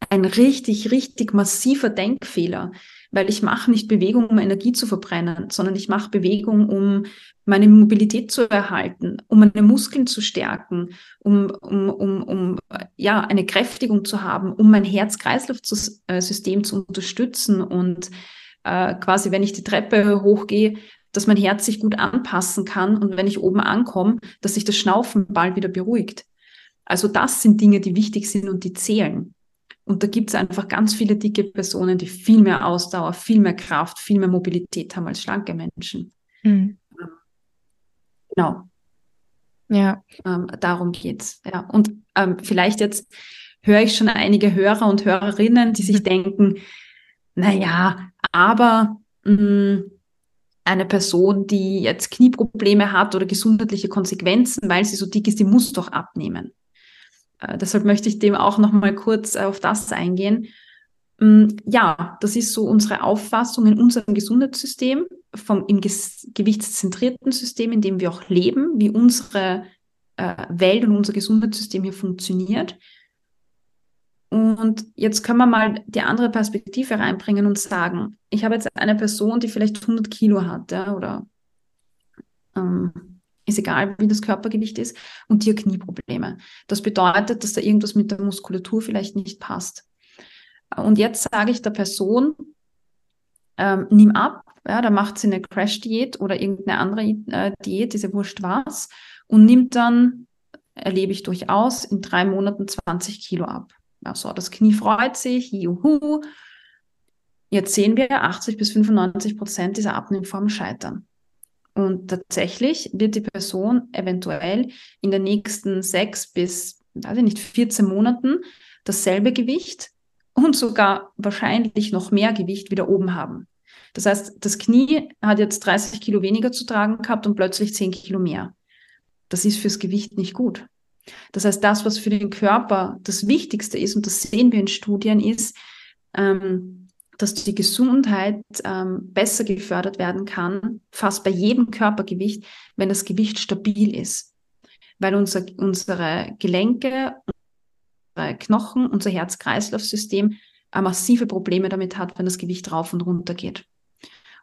ein richtig, richtig massiver Denkfehler, weil ich mache nicht Bewegung, um Energie zu verbrennen, sondern ich mache Bewegung, um meine Mobilität zu erhalten, um meine Muskeln zu stärken, um, um, um, um ja, eine Kräftigung zu haben, um mein Herz-Kreislauf-System zu unterstützen und äh, quasi, wenn ich die Treppe hochgehe, dass mein Herz sich gut anpassen kann und wenn ich oben ankomme, dass sich das Schnaufen bald wieder beruhigt. Also das sind Dinge, die wichtig sind und die zählen. Und da gibt es einfach ganz viele dicke Personen, die viel mehr Ausdauer, viel mehr Kraft, viel mehr Mobilität haben als schlanke Menschen. Mhm. Genau. Ja. Ähm, darum geht's. Ja. Und ähm, vielleicht jetzt höre ich schon einige Hörer und Hörerinnen, die sich denken, na ja, aber mh, mm, eine Person, die jetzt Knieprobleme hat oder gesundheitliche Konsequenzen, weil sie so dick ist, die muss doch abnehmen. Äh, deshalb möchte ich dem auch noch mal kurz auf das eingehen. Mm, ja, das ist so unsere Auffassung in unserem Gesundheitssystem, vom im ges gewichtszentrierten System, in dem wir auch leben, wie unsere äh, Welt und unser Gesundheitssystem hier funktioniert. Und jetzt können wir mal die andere Perspektive reinbringen und sagen, ich habe jetzt eine Person, die vielleicht 100 Kilo hat, ja, oder ähm, ist egal, wie das Körpergewicht ist, und die hat Knieprobleme. Das bedeutet, dass da irgendwas mit der Muskulatur vielleicht nicht passt. Und jetzt sage ich der Person, ähm, nimm ab, ja, da macht sie eine Crash-Diät oder irgendeine andere äh, Diät, diese wurscht was, und nimmt dann, erlebe ich durchaus, in drei Monaten 20 Kilo ab. Also das Knie freut sich, juhu. Jetzt sehen wir, 80 bis 95 Prozent dieser Abnehmformen scheitern. Und tatsächlich wird die Person eventuell in den nächsten sechs bis, weiß ich nicht, 14 Monaten dasselbe Gewicht und sogar wahrscheinlich noch mehr Gewicht wieder oben haben. Das heißt, das Knie hat jetzt 30 Kilo weniger zu tragen gehabt und plötzlich 10 Kilo mehr. Das ist fürs Gewicht nicht gut. Das heißt, das, was für den Körper das Wichtigste ist, und das sehen wir in Studien, ist, ähm, dass die Gesundheit ähm, besser gefördert werden kann, fast bei jedem Körpergewicht, wenn das Gewicht stabil ist. Weil unser, unsere Gelenke, unsere Knochen, unser Herz-Kreislauf-System äh, massive Probleme damit hat, wenn das Gewicht rauf und runter geht.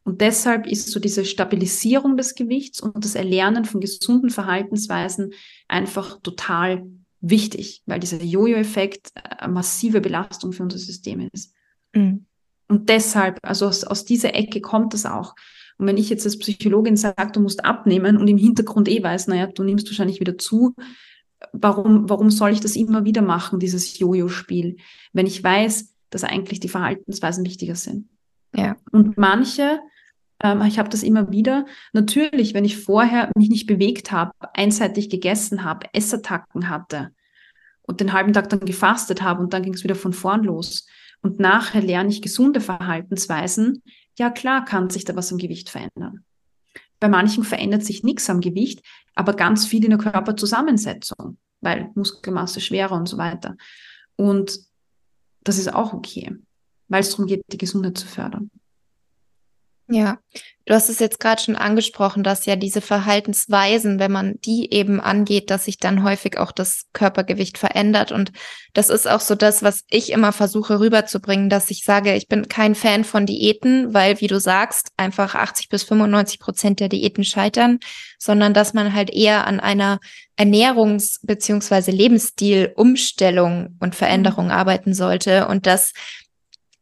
Und deshalb ist so diese Stabilisierung des Gewichts und das Erlernen von gesunden Verhaltensweisen einfach total wichtig, weil dieser Jojo-Effekt eine massive Belastung für unser System ist. Mhm. Und deshalb, also aus, aus dieser Ecke kommt das auch. Und wenn ich jetzt als Psychologin sage, du musst abnehmen und im Hintergrund eh weiß, naja, du nimmst wahrscheinlich wieder zu, warum, warum soll ich das immer wieder machen, dieses Jojo-Spiel, wenn ich weiß, dass eigentlich die Verhaltensweisen wichtiger sind? Ja. Und manche ähm, ich habe das immer wieder. Natürlich, wenn ich vorher mich nicht bewegt habe, einseitig gegessen habe, Essattacken hatte und den halben Tag dann gefastet habe und dann ging es wieder von vorn los. Und nachher lerne ich gesunde Verhaltensweisen. Ja, klar kann sich da was am Gewicht verändern. Bei manchen verändert sich nichts am Gewicht, aber ganz viel in der Körperzusammensetzung, weil Muskelmasse schwerer und so weiter. Und das ist auch okay, weil es darum geht, die Gesundheit zu fördern. Ja, du hast es jetzt gerade schon angesprochen, dass ja diese Verhaltensweisen, wenn man die eben angeht, dass sich dann häufig auch das Körpergewicht verändert. Und das ist auch so das, was ich immer versuche rüberzubringen, dass ich sage, ich bin kein Fan von Diäten, weil, wie du sagst, einfach 80 bis 95 Prozent der Diäten scheitern, sondern dass man halt eher an einer Ernährungs- beziehungsweise Lebensstilumstellung und Veränderung mhm. arbeiten sollte und dass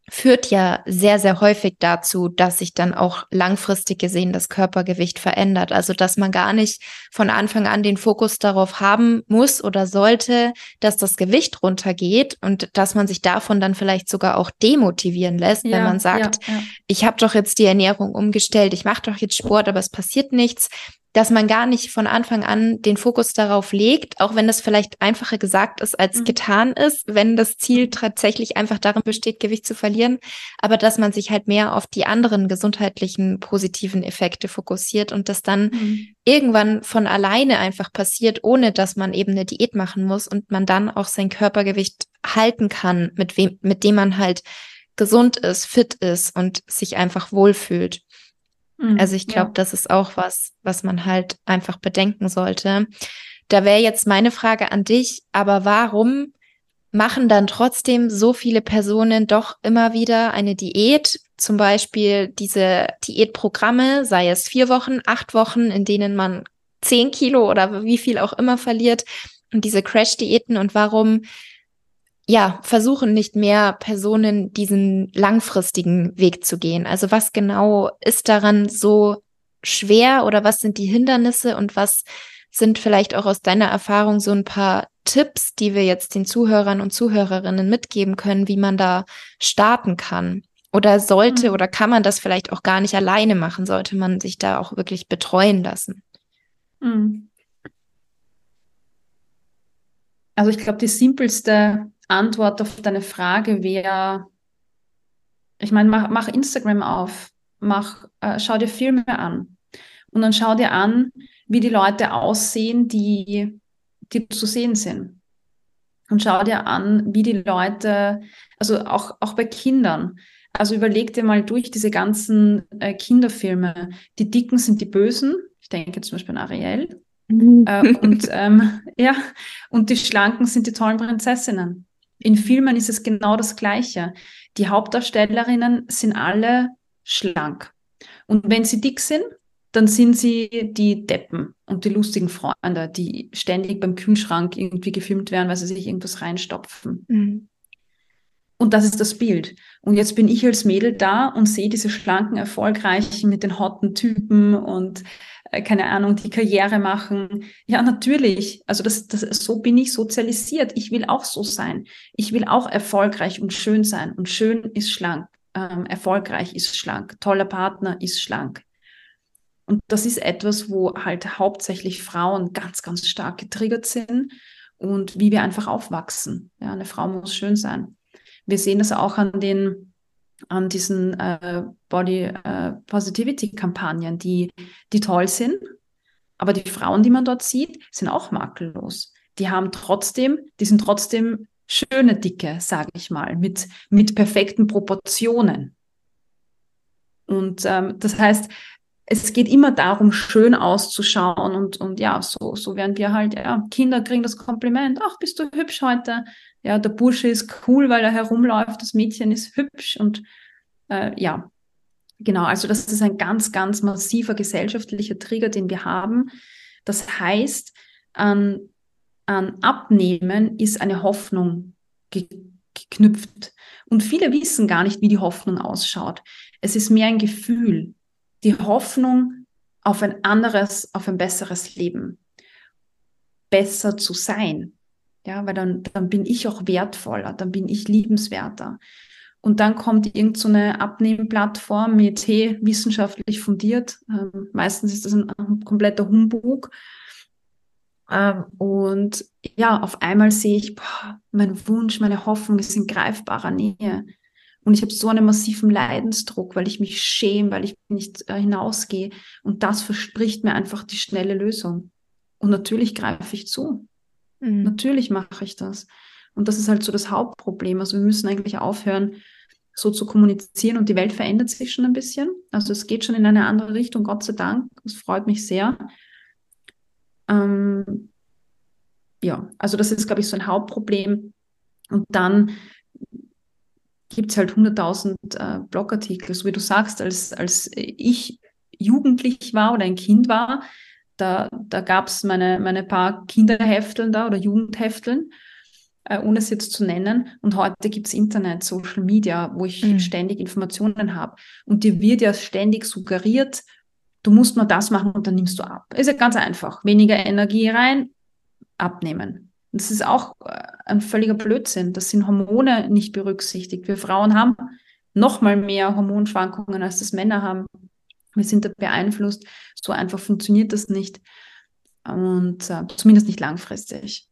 führt ja sehr, sehr häufig dazu, dass sich dann auch langfristig gesehen das Körpergewicht verändert. Also, dass man gar nicht von Anfang an den Fokus darauf haben muss oder sollte, dass das Gewicht runtergeht und dass man sich davon dann vielleicht sogar auch demotivieren lässt, ja, wenn man sagt, ja, ja. ich habe doch jetzt die Ernährung umgestellt, ich mache doch jetzt Sport, aber es passiert nichts dass man gar nicht von Anfang an den Fokus darauf legt, auch wenn das vielleicht einfacher gesagt ist als mhm. getan ist, wenn das Ziel tatsächlich einfach darin besteht, Gewicht zu verlieren, aber dass man sich halt mehr auf die anderen gesundheitlichen positiven Effekte fokussiert und das dann mhm. irgendwann von alleine einfach passiert, ohne dass man eben eine Diät machen muss und man dann auch sein Körpergewicht halten kann, mit wem, mit dem man halt gesund ist, fit ist und sich einfach wohlfühlt. Mhm, also ich glaube, ja. das ist auch was, was man halt einfach bedenken sollte. Da wäre jetzt meine Frage an dich, aber warum machen dann trotzdem so viele Personen doch immer wieder eine Diät? Zum Beispiel diese Diätprogramme, sei es vier Wochen, acht Wochen, in denen man zehn Kilo oder wie viel auch immer verliert und diese Crash-Diäten und warum ja, versuchen nicht mehr Personen diesen langfristigen Weg zu gehen? Also was genau ist daran so schwer oder was sind die Hindernisse und was sind vielleicht auch aus deiner Erfahrung so ein paar Tipps, die wir jetzt den Zuhörern und Zuhörerinnen mitgeben können, wie man da starten kann? Oder sollte mhm. oder kann man das vielleicht auch gar nicht alleine machen? Sollte man sich da auch wirklich betreuen lassen? Mhm. Also ich glaube, die simpelste Antwort auf deine Frage wäre, ich meine, mach, mach Instagram auf, mach, äh, schau dir Filme an und dann schau dir an, wie die Leute aussehen, die, die zu sehen sind. Und schau dir an, wie die Leute, also auch, auch bei Kindern, also überleg dir mal durch diese ganzen äh, Kinderfilme. Die Dicken sind die Bösen. Ich denke zum Beispiel an Ariel. Äh, und ähm, ja, und die Schlanken sind die tollen Prinzessinnen. In Filmen ist es genau das Gleiche. Die Hauptdarstellerinnen sind alle schlank. Und wenn sie dick sind, dann sind sie die Deppen und die lustigen Freunde, die ständig beim Kühlschrank irgendwie gefilmt werden, weil sie sich irgendwas reinstopfen. Mhm. Und das ist das Bild. Und jetzt bin ich als Mädel da und sehe diese schlanken, erfolgreichen mit den hotten Typen und äh, keine Ahnung, die Karriere machen. Ja, natürlich. Also das, das, so bin ich sozialisiert. Ich will auch so sein. Ich will auch erfolgreich und schön sein. Und schön ist schlank. Ähm, erfolgreich ist schlank. Toller Partner ist schlank. Und das ist etwas, wo halt hauptsächlich Frauen ganz, ganz stark getriggert sind und wie wir einfach aufwachsen. Ja, eine Frau muss schön sein. Wir sehen das auch an den an diesen äh, Body äh, Positivity Kampagnen, die, die toll sind. Aber die Frauen, die man dort sieht, sind auch makellos. Die haben trotzdem, die sind trotzdem schöne Dicke, sage ich mal, mit, mit perfekten Proportionen. Und ähm, das heißt, es geht immer darum, schön auszuschauen und, und ja, so, so werden wir halt, ja, Kinder kriegen das Kompliment, ach, bist du hübsch heute? Ja, der Bursche ist cool, weil er herumläuft, das Mädchen ist hübsch und äh, ja, genau, also das ist ein ganz, ganz massiver gesellschaftlicher Trigger, den wir haben. Das heißt, an, an Abnehmen ist eine Hoffnung ge geknüpft. Und viele wissen gar nicht, wie die Hoffnung ausschaut. Es ist mehr ein Gefühl die Hoffnung auf ein anderes, auf ein besseres Leben, besser zu sein. Ja, weil dann, dann bin ich auch wertvoller, dann bin ich liebenswerter. Und dann kommt irgendeine so Abnehmplattform mit, hey, wissenschaftlich fundiert. Ähm, meistens ist das ein, ein kompletter Humbug. Ähm, und ja, auf einmal sehe ich, boah, mein Wunsch, meine Hoffnung ist in greifbarer Nähe. Und ich habe so einen massiven Leidensdruck, weil ich mich schäme, weil ich nicht äh, hinausgehe. Und das verspricht mir einfach die schnelle Lösung. Und natürlich greife ich zu. Mhm. Natürlich mache ich das. Und das ist halt so das Hauptproblem. Also wir müssen eigentlich aufhören, so zu kommunizieren und die Welt verändert sich schon ein bisschen. Also es geht schon in eine andere Richtung, Gott sei Dank. Das freut mich sehr. Ähm, ja, also das ist, glaube ich, so ein Hauptproblem. Und dann gibt es halt 100.000 äh, Blogartikel. So wie du sagst, als, als ich jugendlich war oder ein Kind war, da, da gab es meine, meine paar Kinderhefteln da oder Jugendhefteln, äh, ohne es jetzt zu nennen. Und heute gibt es Internet, Social Media, wo ich mhm. ständig Informationen habe. Und dir wird ja ständig suggeriert, du musst nur das machen und dann nimmst du ab. Ist ja ganz einfach. Weniger Energie rein, abnehmen. Das ist auch äh, ein völliger Blödsinn. Das sind Hormone nicht berücksichtigt. Wir Frauen haben noch mal mehr Hormonschwankungen, als das Männer haben. Wir sind da beeinflusst. So einfach funktioniert das nicht. Und äh, zumindest nicht langfristig.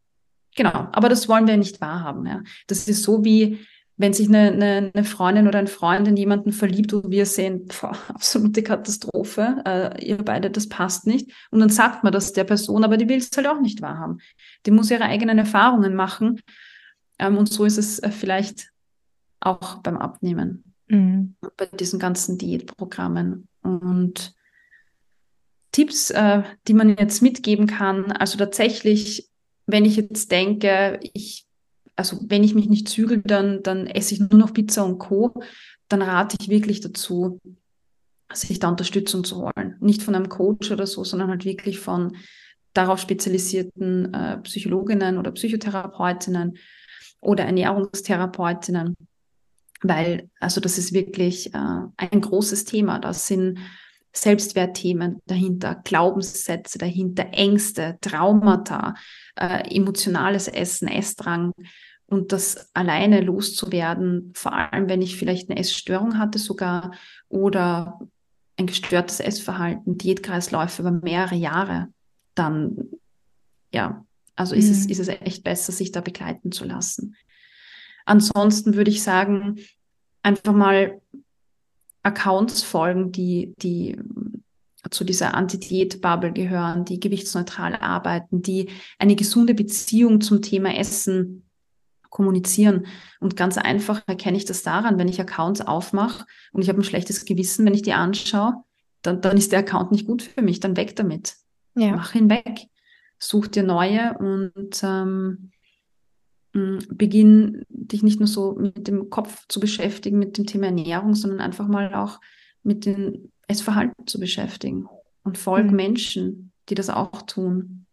Genau, aber das wollen wir nicht wahrhaben. Ja. Das ist so wie, wenn sich eine, eine, eine Freundin oder ein Freund in jemanden verliebt, wo wir sehen, boah, absolute Katastrophe, äh, ihr beide, das passt nicht. Und dann sagt man das der Person, aber die will es halt auch nicht wahrhaben. Die muss ihre eigenen Erfahrungen machen. Ähm, und so ist es äh, vielleicht auch beim Abnehmen, mhm. bei diesen ganzen Diätprogrammen. Und Tipps, äh, die man jetzt mitgeben kann, also tatsächlich, wenn ich jetzt denke, ich also wenn ich mich nicht zügel, dann, dann esse ich nur noch Pizza und Co., dann rate ich wirklich dazu, sich da Unterstützung zu holen. Nicht von einem Coach oder so, sondern halt wirklich von darauf spezialisierten äh, Psychologinnen oder Psychotherapeutinnen oder Ernährungstherapeutinnen, weil also das ist wirklich äh, ein großes Thema. Das sind Selbstwertthemen dahinter, Glaubenssätze dahinter, Ängste, Traumata, äh, emotionales Essen, Essdrang und das alleine loszuwerden, vor allem wenn ich vielleicht eine Essstörung hatte sogar oder ein gestörtes Essverhalten, Diätkreisläufe über mehrere Jahre, dann ja, also mhm. ist, es, mhm. ist es echt besser, sich da begleiten zu lassen. Ansonsten würde ich sagen, einfach mal Accounts folgen, die, die zu dieser Anti-Diät-Bubble gehören, die gewichtsneutral arbeiten, die eine gesunde Beziehung zum Thema Essen kommunizieren. Und ganz einfach erkenne ich das daran, wenn ich Accounts aufmache und ich habe ein schlechtes Gewissen, wenn ich die anschaue, dann, dann ist der Account nicht gut für mich, dann weg damit. Ja. Mach ihn weg. Such dir neue und ähm, beginn dich nicht nur so mit dem Kopf zu beschäftigen, mit dem Thema Ernährung, sondern einfach mal auch mit dem Essverhalten zu beschäftigen. Und folg mhm. Menschen, die das auch tun.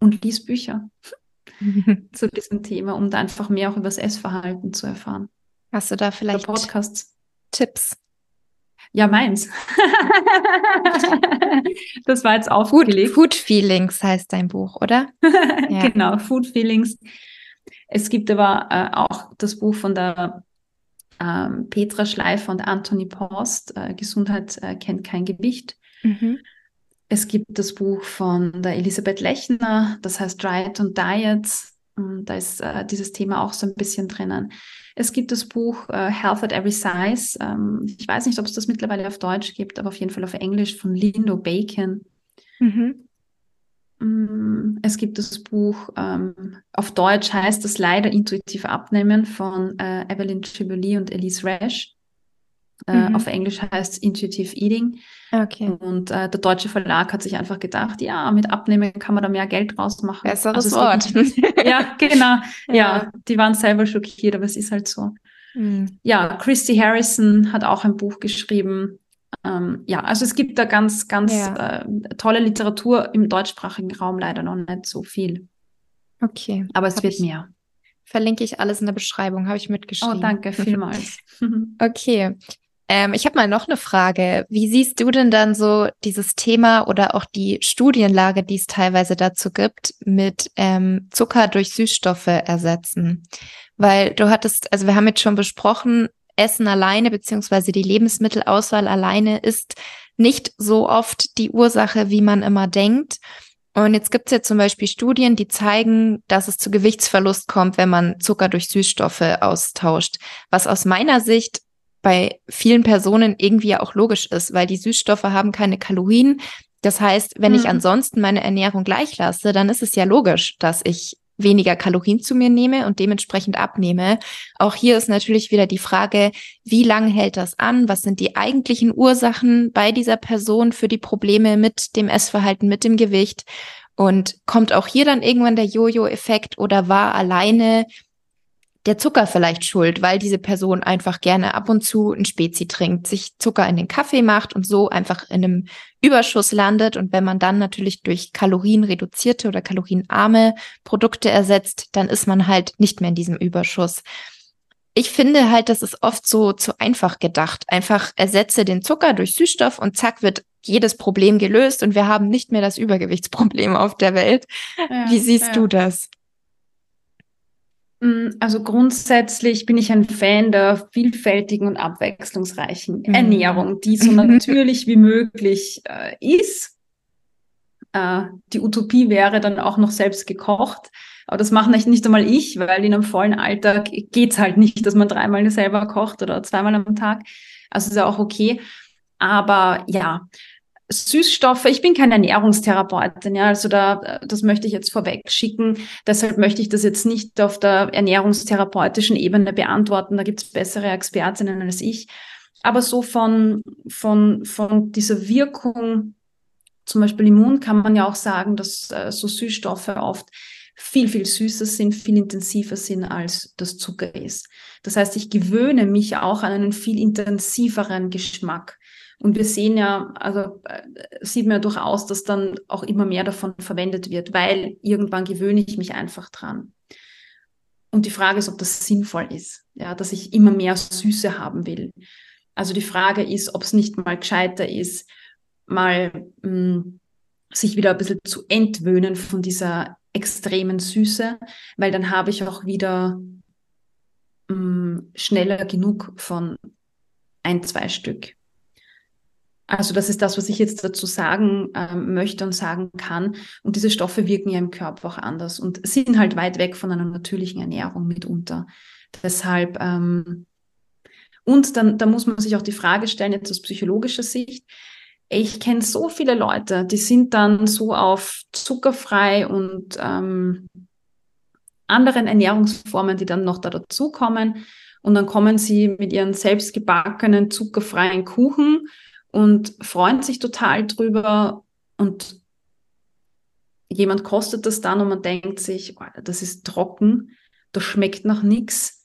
Und lies Bücher zu diesem Thema, um da einfach mehr auch über das Essverhalten zu erfahren. Hast du da vielleicht Podcasts? Tipps? Ja, meins. das war jetzt aufgelegt. Food, Food Feelings heißt dein Buch, oder? ja. Genau, Food Feelings. Es gibt aber äh, auch das Buch von der ähm, Petra Schleifer und Anthony Post, äh, Gesundheit äh, kennt kein Gewicht. Mhm. Es gibt das Buch von der Elisabeth Lechner, das heißt Diet und Diets. Und da ist äh, dieses Thema auch so ein bisschen drinnen. Es gibt das Buch äh, Health at Every Size. Ähm, ich weiß nicht, ob es das mittlerweile auf Deutsch gibt, aber auf jeden Fall auf Englisch von Lindo Bacon. Mhm. Mm, es gibt das Buch, ähm, auf Deutsch heißt das leider Intuitiv Abnehmen von äh, Evelyn Chiboli und Elise Rash. Äh, mhm. Auf Englisch heißt es Intuitive Eating. Okay. Und äh, der deutsche Verlag hat sich einfach gedacht, ja, mit Abnehmen kann man da mehr Geld rausmachen. Besseres also Wort. ja, genau. Ja. ja. die waren selber schockiert, aber es ist halt so. Mhm. Ja, Christy Harrison hat auch ein Buch geschrieben. Ähm, ja, also es gibt da ganz, ganz ja. äh, tolle Literatur im deutschsprachigen Raum, leider noch nicht so viel. Okay. Aber es Hab wird mehr. Verlinke ich alles in der Beschreibung, habe ich mitgeschrieben. Oh, danke vielmals. okay. Ähm, ich habe mal noch eine Frage. Wie siehst du denn dann so dieses Thema oder auch die Studienlage, die es teilweise dazu gibt, mit ähm, Zucker durch Süßstoffe ersetzen? Weil du hattest, also wir haben jetzt schon besprochen, Essen alleine beziehungsweise die Lebensmittelauswahl alleine ist nicht so oft die Ursache, wie man immer denkt. Und jetzt gibt es ja zum Beispiel Studien, die zeigen, dass es zu Gewichtsverlust kommt, wenn man Zucker durch Süßstoffe austauscht. Was aus meiner Sicht bei vielen Personen irgendwie auch logisch ist, weil die Süßstoffe haben keine Kalorien. Das heißt, wenn mhm. ich ansonsten meine Ernährung gleich lasse, dann ist es ja logisch, dass ich weniger Kalorien zu mir nehme und dementsprechend abnehme. Auch hier ist natürlich wieder die Frage, wie lange hält das an? Was sind die eigentlichen Ursachen bei dieser Person für die Probleme mit dem Essverhalten, mit dem Gewicht? Und kommt auch hier dann irgendwann der Jojo-Effekt oder war alleine der Zucker vielleicht schuld, weil diese Person einfach gerne ab und zu ein Spezi trinkt, sich Zucker in den Kaffee macht und so einfach in einem Überschuss landet. Und wenn man dann natürlich durch kalorienreduzierte oder kalorienarme Produkte ersetzt, dann ist man halt nicht mehr in diesem Überschuss. Ich finde halt, das ist oft so zu einfach gedacht. Einfach ersetze den Zucker durch Süßstoff und zack wird jedes Problem gelöst und wir haben nicht mehr das Übergewichtsproblem auf der Welt. Ja, Wie siehst ja. du das? Mm, also grundsätzlich bin ich ein Fan der vielfältigen und abwechslungsreichen mhm. Ernährung, die so natürlich wie möglich äh, ist. Äh, die Utopie wäre dann auch noch selbst gekocht. Aber das mache nicht, nicht einmal ich, weil in einem vollen Alltag geht's halt nicht, dass man dreimal selber kocht oder zweimal am Tag. Also ist ja auch okay. Aber ja, Süßstoffe, ich bin keine Ernährungstherapeutin, ja, also da, das möchte ich jetzt vorweg schicken. Deshalb möchte ich das jetzt nicht auf der ernährungstherapeutischen Ebene beantworten. Da gibt es bessere Expertinnen als ich. Aber so von, von, von dieser Wirkung, zum Beispiel Immun, kann man ja auch sagen, dass äh, so Süßstoffe oft viel, viel süßer sind, viel intensiver sind, als das Zucker ist. Das heißt, ich gewöhne mich auch an einen viel intensiveren Geschmack. Und wir sehen ja, also äh, sieht man ja durchaus, dass dann auch immer mehr davon verwendet wird, weil irgendwann gewöhne ich mich einfach dran. Und die Frage ist, ob das sinnvoll ist, ja, dass ich immer mehr Süße haben will. Also die Frage ist, ob es nicht mal gescheiter ist, mal mh, hm, sich wieder ein bisschen zu entwöhnen von dieser extremen Süße, weil dann habe ich auch wieder mh, hm, schneller genug von ein, zwei Stück. Also das ist das, was ich jetzt dazu sagen ähm, möchte und sagen kann. Und diese Stoffe wirken ja im Körper auch anders und sind halt weit weg von einer natürlichen Ernährung mitunter. Deshalb, ähm, und dann, da muss man sich auch die Frage stellen, jetzt aus psychologischer Sicht, ich kenne so viele Leute, die sind dann so auf zuckerfrei und ähm, anderen Ernährungsformen, die dann noch da dazukommen. Und dann kommen sie mit ihren selbstgebackenen zuckerfreien Kuchen und freuen sich total drüber und jemand kostet das dann und man denkt sich, oh, das ist trocken, das schmeckt nach nichts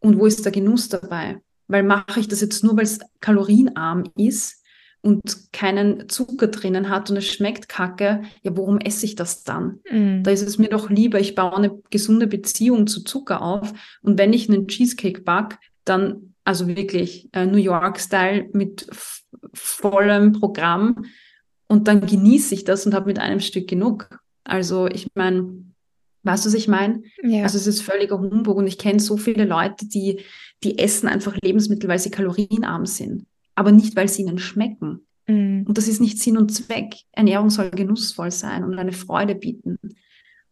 und wo ist der Genuss dabei? Weil mache ich das jetzt nur, weil es kalorienarm ist und keinen Zucker drinnen hat und es schmeckt kacke, ja, warum esse ich das dann? Mm. Da ist es mir doch lieber, ich baue eine gesunde Beziehung zu Zucker auf und wenn ich einen Cheesecake back, dann also wirklich äh, New York-Style mit vollem Programm und dann genieße ich das und habe mit einem Stück genug. Also ich meine, weißt du, was ich meine? Ja. Also es ist völliger Humbug und ich kenne so viele Leute, die, die essen einfach Lebensmittel, weil sie kalorienarm sind, aber nicht, weil sie ihnen schmecken. Mhm. Und das ist nicht Sinn und Zweck. Ernährung soll genussvoll sein und eine Freude bieten.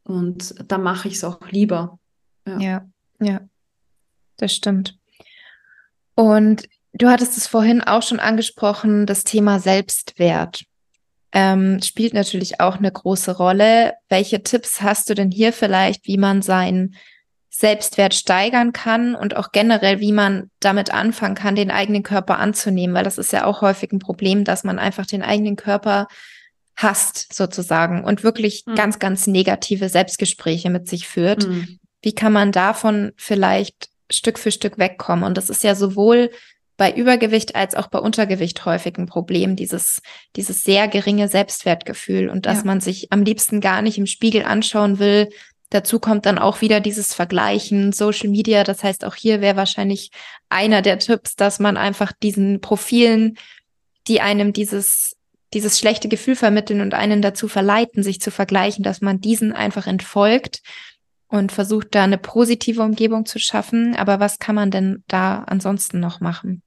Und da mache ich es auch lieber. Ja. ja, ja, das stimmt. Und Du hattest es vorhin auch schon angesprochen, das Thema Selbstwert ähm, spielt natürlich auch eine große Rolle. Welche Tipps hast du denn hier vielleicht, wie man seinen Selbstwert steigern kann und auch generell, wie man damit anfangen kann, den eigenen Körper anzunehmen? Weil das ist ja auch häufig ein Problem, dass man einfach den eigenen Körper hasst sozusagen und wirklich mhm. ganz, ganz negative Selbstgespräche mit sich führt. Mhm. Wie kann man davon vielleicht Stück für Stück wegkommen? Und das ist ja sowohl bei Übergewicht als auch bei Untergewicht häufig ein Problem, dieses, dieses sehr geringe Selbstwertgefühl und dass ja. man sich am liebsten gar nicht im Spiegel anschauen will. Dazu kommt dann auch wieder dieses Vergleichen, Social Media. Das heißt, auch hier wäre wahrscheinlich einer der Tipps, dass man einfach diesen Profilen, die einem dieses, dieses schlechte Gefühl vermitteln und einen dazu verleiten, sich zu vergleichen, dass man diesen einfach entfolgt und versucht da eine positive Umgebung zu schaffen. Aber was kann man denn da ansonsten noch machen?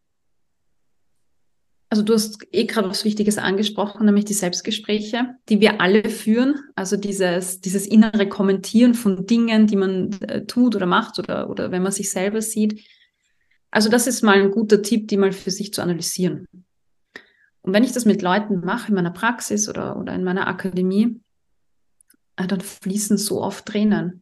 Also du hast eh gerade was Wichtiges angesprochen, nämlich die Selbstgespräche, die wir alle führen. Also dieses, dieses innere Kommentieren von Dingen, die man äh, tut oder macht oder, oder wenn man sich selber sieht. Also das ist mal ein guter Tipp, die mal für sich zu analysieren. Und wenn ich das mit Leuten mache, in meiner Praxis oder, oder in meiner Akademie, äh, dann fließen so oft Tränen.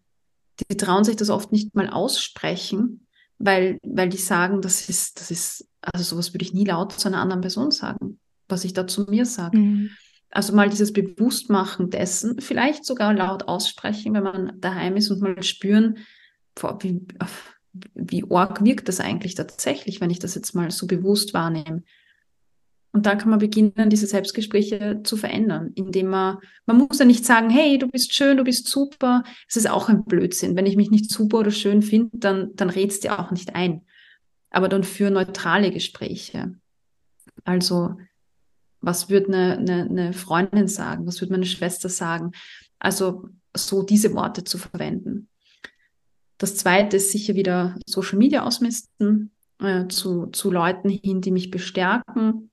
Die trauen sich das oft nicht mal aussprechen, weil, weil die sagen, das ist, das ist also sowas würde ich nie laut zu einer anderen Person sagen, was ich da zu mir sage. Mhm. Also mal dieses Bewusstmachen dessen, vielleicht sogar laut aussprechen, wenn man daheim ist und mal spüren, wie, wie arg wirkt das eigentlich tatsächlich, wenn ich das jetzt mal so bewusst wahrnehme. Und dann kann man beginnen, diese Selbstgespräche zu verändern, indem man, man muss ja nicht sagen, hey, du bist schön, du bist super. Es ist auch ein Blödsinn. Wenn ich mich nicht super oder schön finde, dann, dann redst du auch nicht ein aber dann für neutrale Gespräche. Also, was würde eine, eine, eine Freundin sagen? Was würde meine Schwester sagen? Also, so diese Worte zu verwenden. Das zweite ist sicher wieder Social Media ausmisten, äh, zu, zu Leuten hin, die mich bestärken.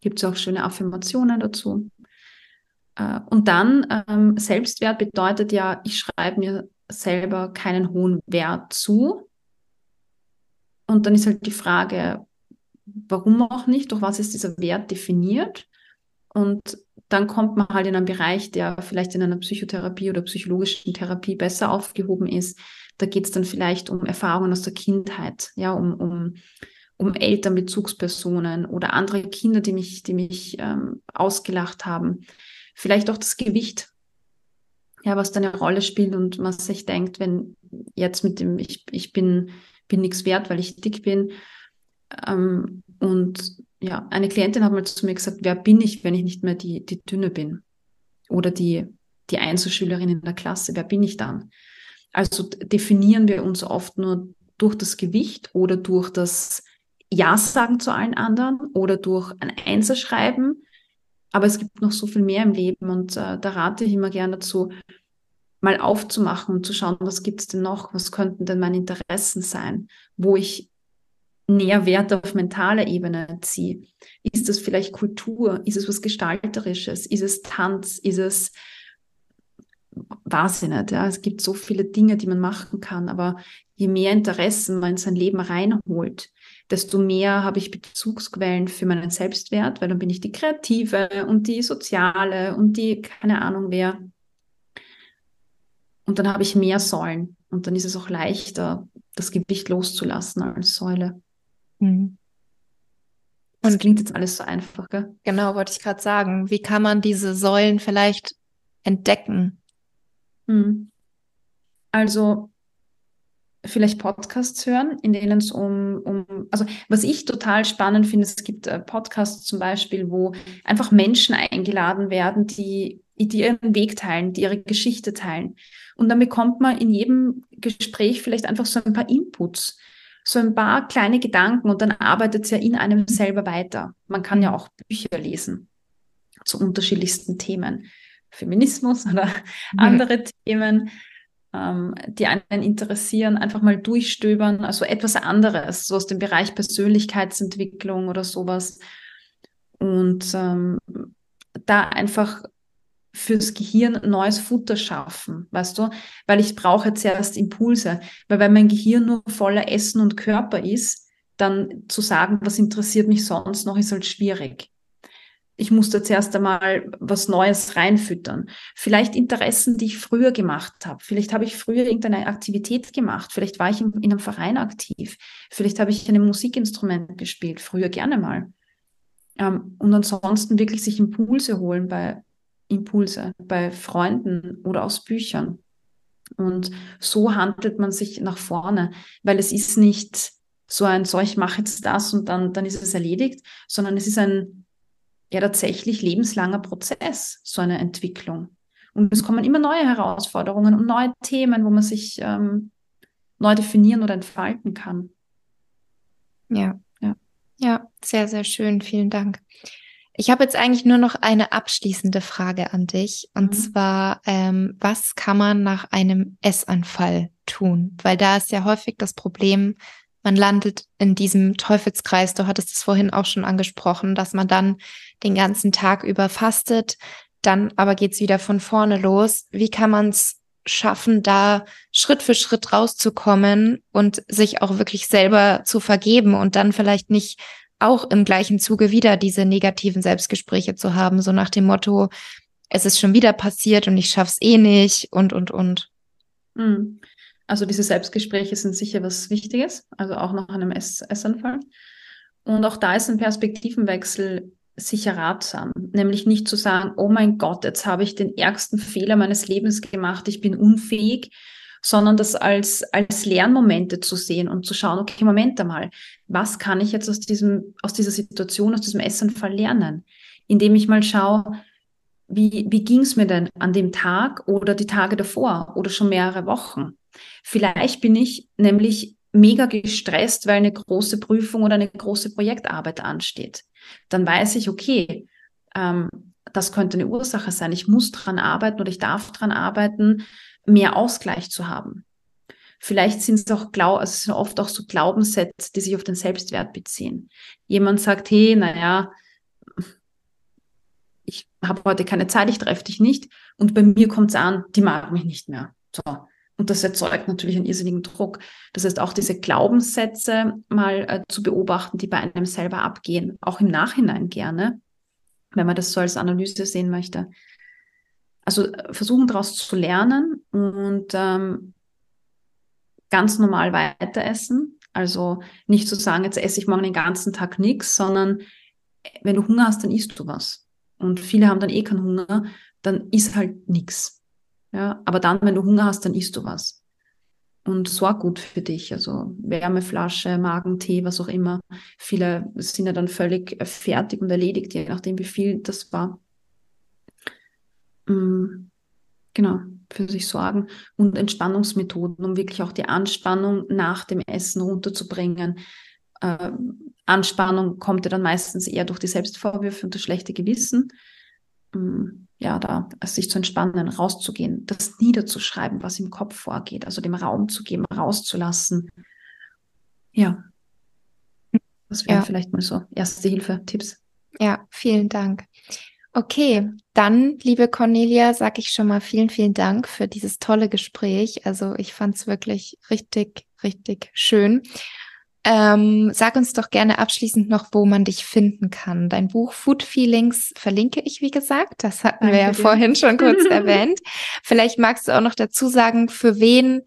Gibt es auch schöne Affirmationen dazu. Äh, und dann ähm, Selbstwert bedeutet ja, ich schreibe mir selber keinen hohen Wert zu, und dann ist halt die Frage, warum auch nicht, durch was ist dieser Wert definiert? Und dann kommt man halt in einen Bereich, der vielleicht in einer Psychotherapie oder psychologischen Therapie besser aufgehoben ist. Da geht es dann vielleicht um Erfahrungen aus der Kindheit, ja, um, um, um Elternbezugspersonen oder andere Kinder, die mich, die mich ähm, ausgelacht haben. Vielleicht auch das Gewicht, ja, was da eine Rolle spielt und man sich denkt, wenn jetzt mit dem, ich, ich bin bin nichts wert, weil ich dick bin. Ähm, und ja, eine Klientin hat mal zu mir gesagt, wer bin ich, wenn ich nicht mehr die, die Dünne bin? Oder die, die Einzelschülerin in der Klasse, wer bin ich dann? Also definieren wir uns oft nur durch das Gewicht oder durch das Ja sagen zu allen anderen oder durch ein Einser schreiben. Aber es gibt noch so viel mehr im Leben und äh, da rate ich immer gerne dazu, mal aufzumachen und zu schauen, was gibt es denn noch, was könnten denn meine Interessen sein, wo ich näher Wert auf mentaler Ebene ziehe. Ist das vielleicht Kultur? Ist es was Gestalterisches? Ist es Tanz? Ist es, nicht, ja, es gibt so viele Dinge, die man machen kann, aber je mehr Interessen man in sein Leben reinholt, desto mehr habe ich Bezugsquellen für meinen Selbstwert, weil dann bin ich die Kreative und die Soziale und die, keine Ahnung wer. Und dann habe ich mehr Säulen und dann ist es auch leichter, das Gewicht loszulassen als Säule. Mhm. Das und klingt jetzt alles so einfach, gell? Genau, wollte ich gerade sagen. Wie kann man diese Säulen vielleicht entdecken? Mhm. Also vielleicht Podcasts hören, in denen es um, um, also was ich total spannend finde, es gibt äh, Podcasts zum Beispiel, wo einfach Menschen eingeladen werden, die, die ihren Weg teilen, die ihre Geschichte teilen. Und dann bekommt man in jedem Gespräch vielleicht einfach so ein paar Inputs, so ein paar kleine Gedanken und dann arbeitet es ja in einem selber weiter. Man kann ja auch Bücher lesen zu unterschiedlichsten Themen. Feminismus oder mhm. andere Themen ähm, die einen interessieren, einfach mal durchstöbern, also etwas anderes, so aus dem Bereich Persönlichkeitsentwicklung oder sowas. Und ähm, da einfach fürs Gehirn neues Futter schaffen, weißt du? Weil ich brauche zuerst Impulse. Weil wenn mein Gehirn nur voller Essen und Körper ist, dann zu sagen, was interessiert mich sonst noch, ist halt schwierig ich musste zuerst einmal was Neues reinfüttern. Vielleicht Interessen, die ich früher gemacht habe. Vielleicht habe ich früher irgendeine Aktivität gemacht. Vielleicht war ich in, in einem Verein aktiv. Vielleicht habe ich ein Musikinstrument gespielt, früher gerne mal. Ähm, und ansonsten wirklich sich Impulse holen bei Impulse, bei Freunden oder aus Büchern. Und so handelt man sich nach vorne, weil es ist nicht so ein, so ich mache jetzt das und dann, dann ist es erledigt, sondern es ist ein, ja tatsächlich lebenslanger Prozess, so eine Entwicklung. Und es kommen immer neue Herausforderungen und neue Themen, wo man sich ähm, neu definieren oder entfalten kann. Ja, ja. Ja, sehr, sehr schön. Vielen Dank. Ich habe jetzt eigentlich nur noch eine abschließende Frage an dich. Und mhm. zwar, ähm, was kann man nach einem Essanfall tun? Weil da ist ja häufig das Problem, man landet in diesem Teufelskreis. Du hattest es vorhin auch schon angesprochen, dass man dann den ganzen Tag über fastet, dann aber geht's wieder von vorne los. Wie kann man es schaffen, da Schritt für Schritt rauszukommen und sich auch wirklich selber zu vergeben und dann vielleicht nicht auch im gleichen Zuge wieder diese negativen Selbstgespräche zu haben, so nach dem Motto, es ist schon wieder passiert und ich schaff's eh nicht und, und, und. Hm. Also diese Selbstgespräche sind sicher was Wichtiges, also auch nach einem Ess Essanfall. Und auch da ist ein Perspektivenwechsel sicher ratsam, nämlich nicht zu sagen, oh mein Gott, jetzt habe ich den ärgsten Fehler meines Lebens gemacht, ich bin unfähig, sondern das als, als Lernmomente zu sehen und zu schauen, okay, Moment einmal, was kann ich jetzt aus diesem, aus dieser Situation, aus diesem Essanfall lernen? Indem ich mal schaue, wie, wie ging es mir denn an dem Tag oder die Tage davor oder schon mehrere Wochen? Vielleicht bin ich nämlich mega gestresst, weil eine große Prüfung oder eine große Projektarbeit ansteht. Dann weiß ich, okay, ähm, das könnte eine Ursache sein. Ich muss dran arbeiten oder ich darf dran arbeiten, mehr Ausgleich zu haben. Vielleicht sind es auch Glau also es sind oft auch so Glaubenssätze, die sich auf den Selbstwert beziehen. Jemand sagt, hey, naja, ich habe heute keine Zeit, ich treffe dich nicht. Und bei mir kommt es an, die mag mich nicht mehr. So. Und das erzeugt natürlich einen irrsinnigen Druck. Das heißt, auch diese Glaubenssätze mal äh, zu beobachten, die bei einem selber abgehen, auch im Nachhinein gerne, wenn man das so als Analyse sehen möchte. Also äh, versuchen daraus zu lernen und ähm, ganz normal weiter essen. Also nicht zu sagen, jetzt esse ich morgen den ganzen Tag nichts, sondern äh, wenn du Hunger hast, dann isst du was. Und viele haben dann eh keinen Hunger, dann isst halt nichts. Ja, aber dann, wenn du Hunger hast, dann isst du was. Und sorg gut für dich. Also Wärmeflasche, Magentee, was auch immer. Viele sind ja dann völlig fertig und erledigt, je nachdem, wie viel das war. Mhm. Genau, für sich sorgen und Entspannungsmethoden, um wirklich auch die Anspannung nach dem Essen runterzubringen. äh, Anspannung kommt ja dann meistens eher durch die Selbstvorwürfe und das schlechte Gewissen. Ähm, ja, da sich zu entspannen, rauszugehen, das niederzuschreiben, was im Kopf vorgeht, also dem Raum zu geben, rauszulassen. Ja, das wären ja. vielleicht mal so erste Hilfe-Tipps. Ja, vielen Dank. Okay, dann, liebe Cornelia, sage ich schon mal vielen, vielen Dank für dieses tolle Gespräch. Also ich fand es wirklich richtig, richtig schön. Ähm, sag uns doch gerne abschließend noch, wo man dich finden kann. Dein Buch Food Feelings verlinke ich, wie gesagt. Das hatten Danke wir ja dir. vorhin schon kurz erwähnt. Vielleicht magst du auch noch dazu sagen, für wen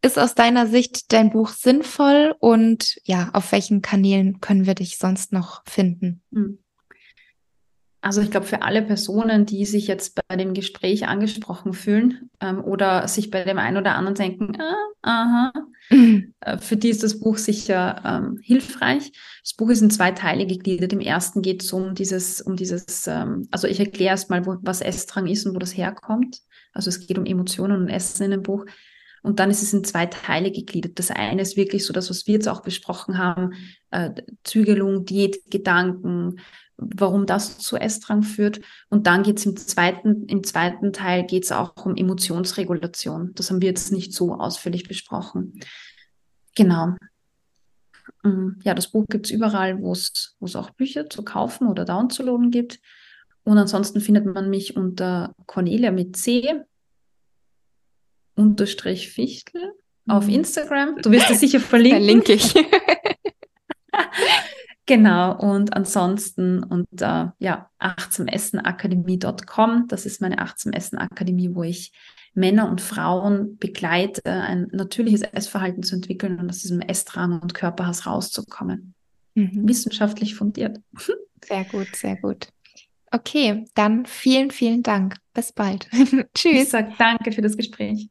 ist aus deiner Sicht dein Buch sinnvoll und ja, auf welchen Kanälen können wir dich sonst noch finden? Hm. Also ich glaube, für alle Personen, die sich jetzt bei dem Gespräch angesprochen fühlen ähm, oder sich bei dem einen oder anderen denken, ah, aha, mhm. äh, für die ist das Buch sicher ähm, hilfreich. Das Buch ist in zwei Teile gegliedert. Im ersten geht es um dieses, um dieses, ähm, also ich erkläre erst mal, wo, was Essdrang ist und wo das herkommt. Also es geht um Emotionen und Essen in dem Buch. Und dann ist es in zwei Teile gegliedert. Das eine ist wirklich so das, was wir jetzt auch besprochen haben, äh, Zügelung, Diätgedanken, warum das zu Essdrang führt. Und dann geht es im zweiten, im zweiten Teil geht es auch um Emotionsregulation. Das haben wir jetzt nicht so ausführlich besprochen. Genau. Mm, ja, das Buch gibt es überall, wo es auch Bücher zu kaufen oder downzuladen gibt. Und ansonsten findet man mich unter Cornelia mit C unterstrich Fichtel auf mhm. Instagram. Du wirst es sicher verlinken. Verlinke ich. Genau. Und ansonsten unter ja, achtsamessenakademie.com. Das ist meine Achtsamessenakademie, wo ich Männer und Frauen begleite, ein natürliches Essverhalten zu entwickeln und aus diesem Essdrang und Körperhass rauszukommen. Mhm. Wissenschaftlich fundiert. Sehr gut, sehr gut. Okay, dann vielen, vielen Dank. Bis bald. Tschüss. Ich sage danke für das Gespräch.